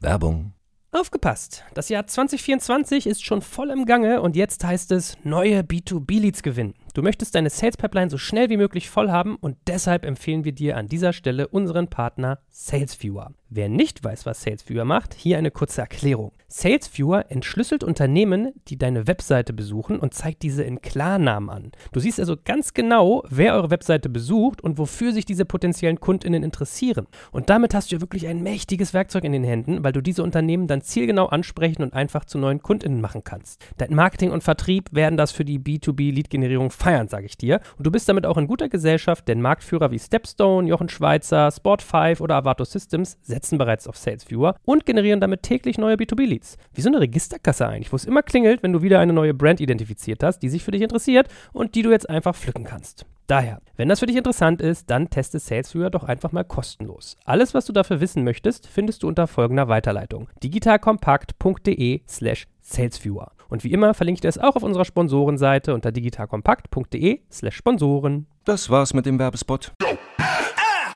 Werbung Aufgepasst! Das Jahr 2024 ist schon voll im Gange und jetzt heißt es neue B2B-Leads gewinnen. Du möchtest deine Sales Pipeline so schnell wie möglich voll haben und deshalb empfehlen wir dir an dieser Stelle unseren Partner SalesViewer. Wer nicht weiß, was SalesViewer macht, hier eine kurze Erklärung. SalesViewer entschlüsselt Unternehmen, die deine Webseite besuchen und zeigt diese in Klarnamen an. Du siehst also ganz genau, wer eure Webseite besucht und wofür sich diese potenziellen Kundinnen interessieren. Und damit hast du ja wirklich ein mächtiges Werkzeug in den Händen, weil du diese Unternehmen dann zielgenau ansprechen und einfach zu neuen Kundinnen machen kannst. Dein Marketing und Vertrieb werden das für die B2B-Lead-Generierung feiern, sage ich dir. Und du bist damit auch in guter Gesellschaft, denn Marktführer wie Stepstone, Jochen Schweizer, Sport5 oder Avato Systems setzen bereits auf SalesViewer und generieren damit täglich neue B2B-Leads. Wie so eine Registerkasse eigentlich, wo es immer klingelt, wenn du wieder eine neue Brand identifiziert hast, die sich für dich interessiert und die du jetzt einfach pflücken kannst. Daher, wenn das für dich interessant ist, dann teste SalesViewer doch einfach mal kostenlos. Alles, was du dafür wissen möchtest, findest du unter folgender Weiterleitung: digitalkompakt.de/slash salesviewer. Und wie immer verlinke ich dir es auch auf unserer Sponsorenseite unter digitalkompakt.de/slash Sponsoren. Das war's mit dem Werbespot.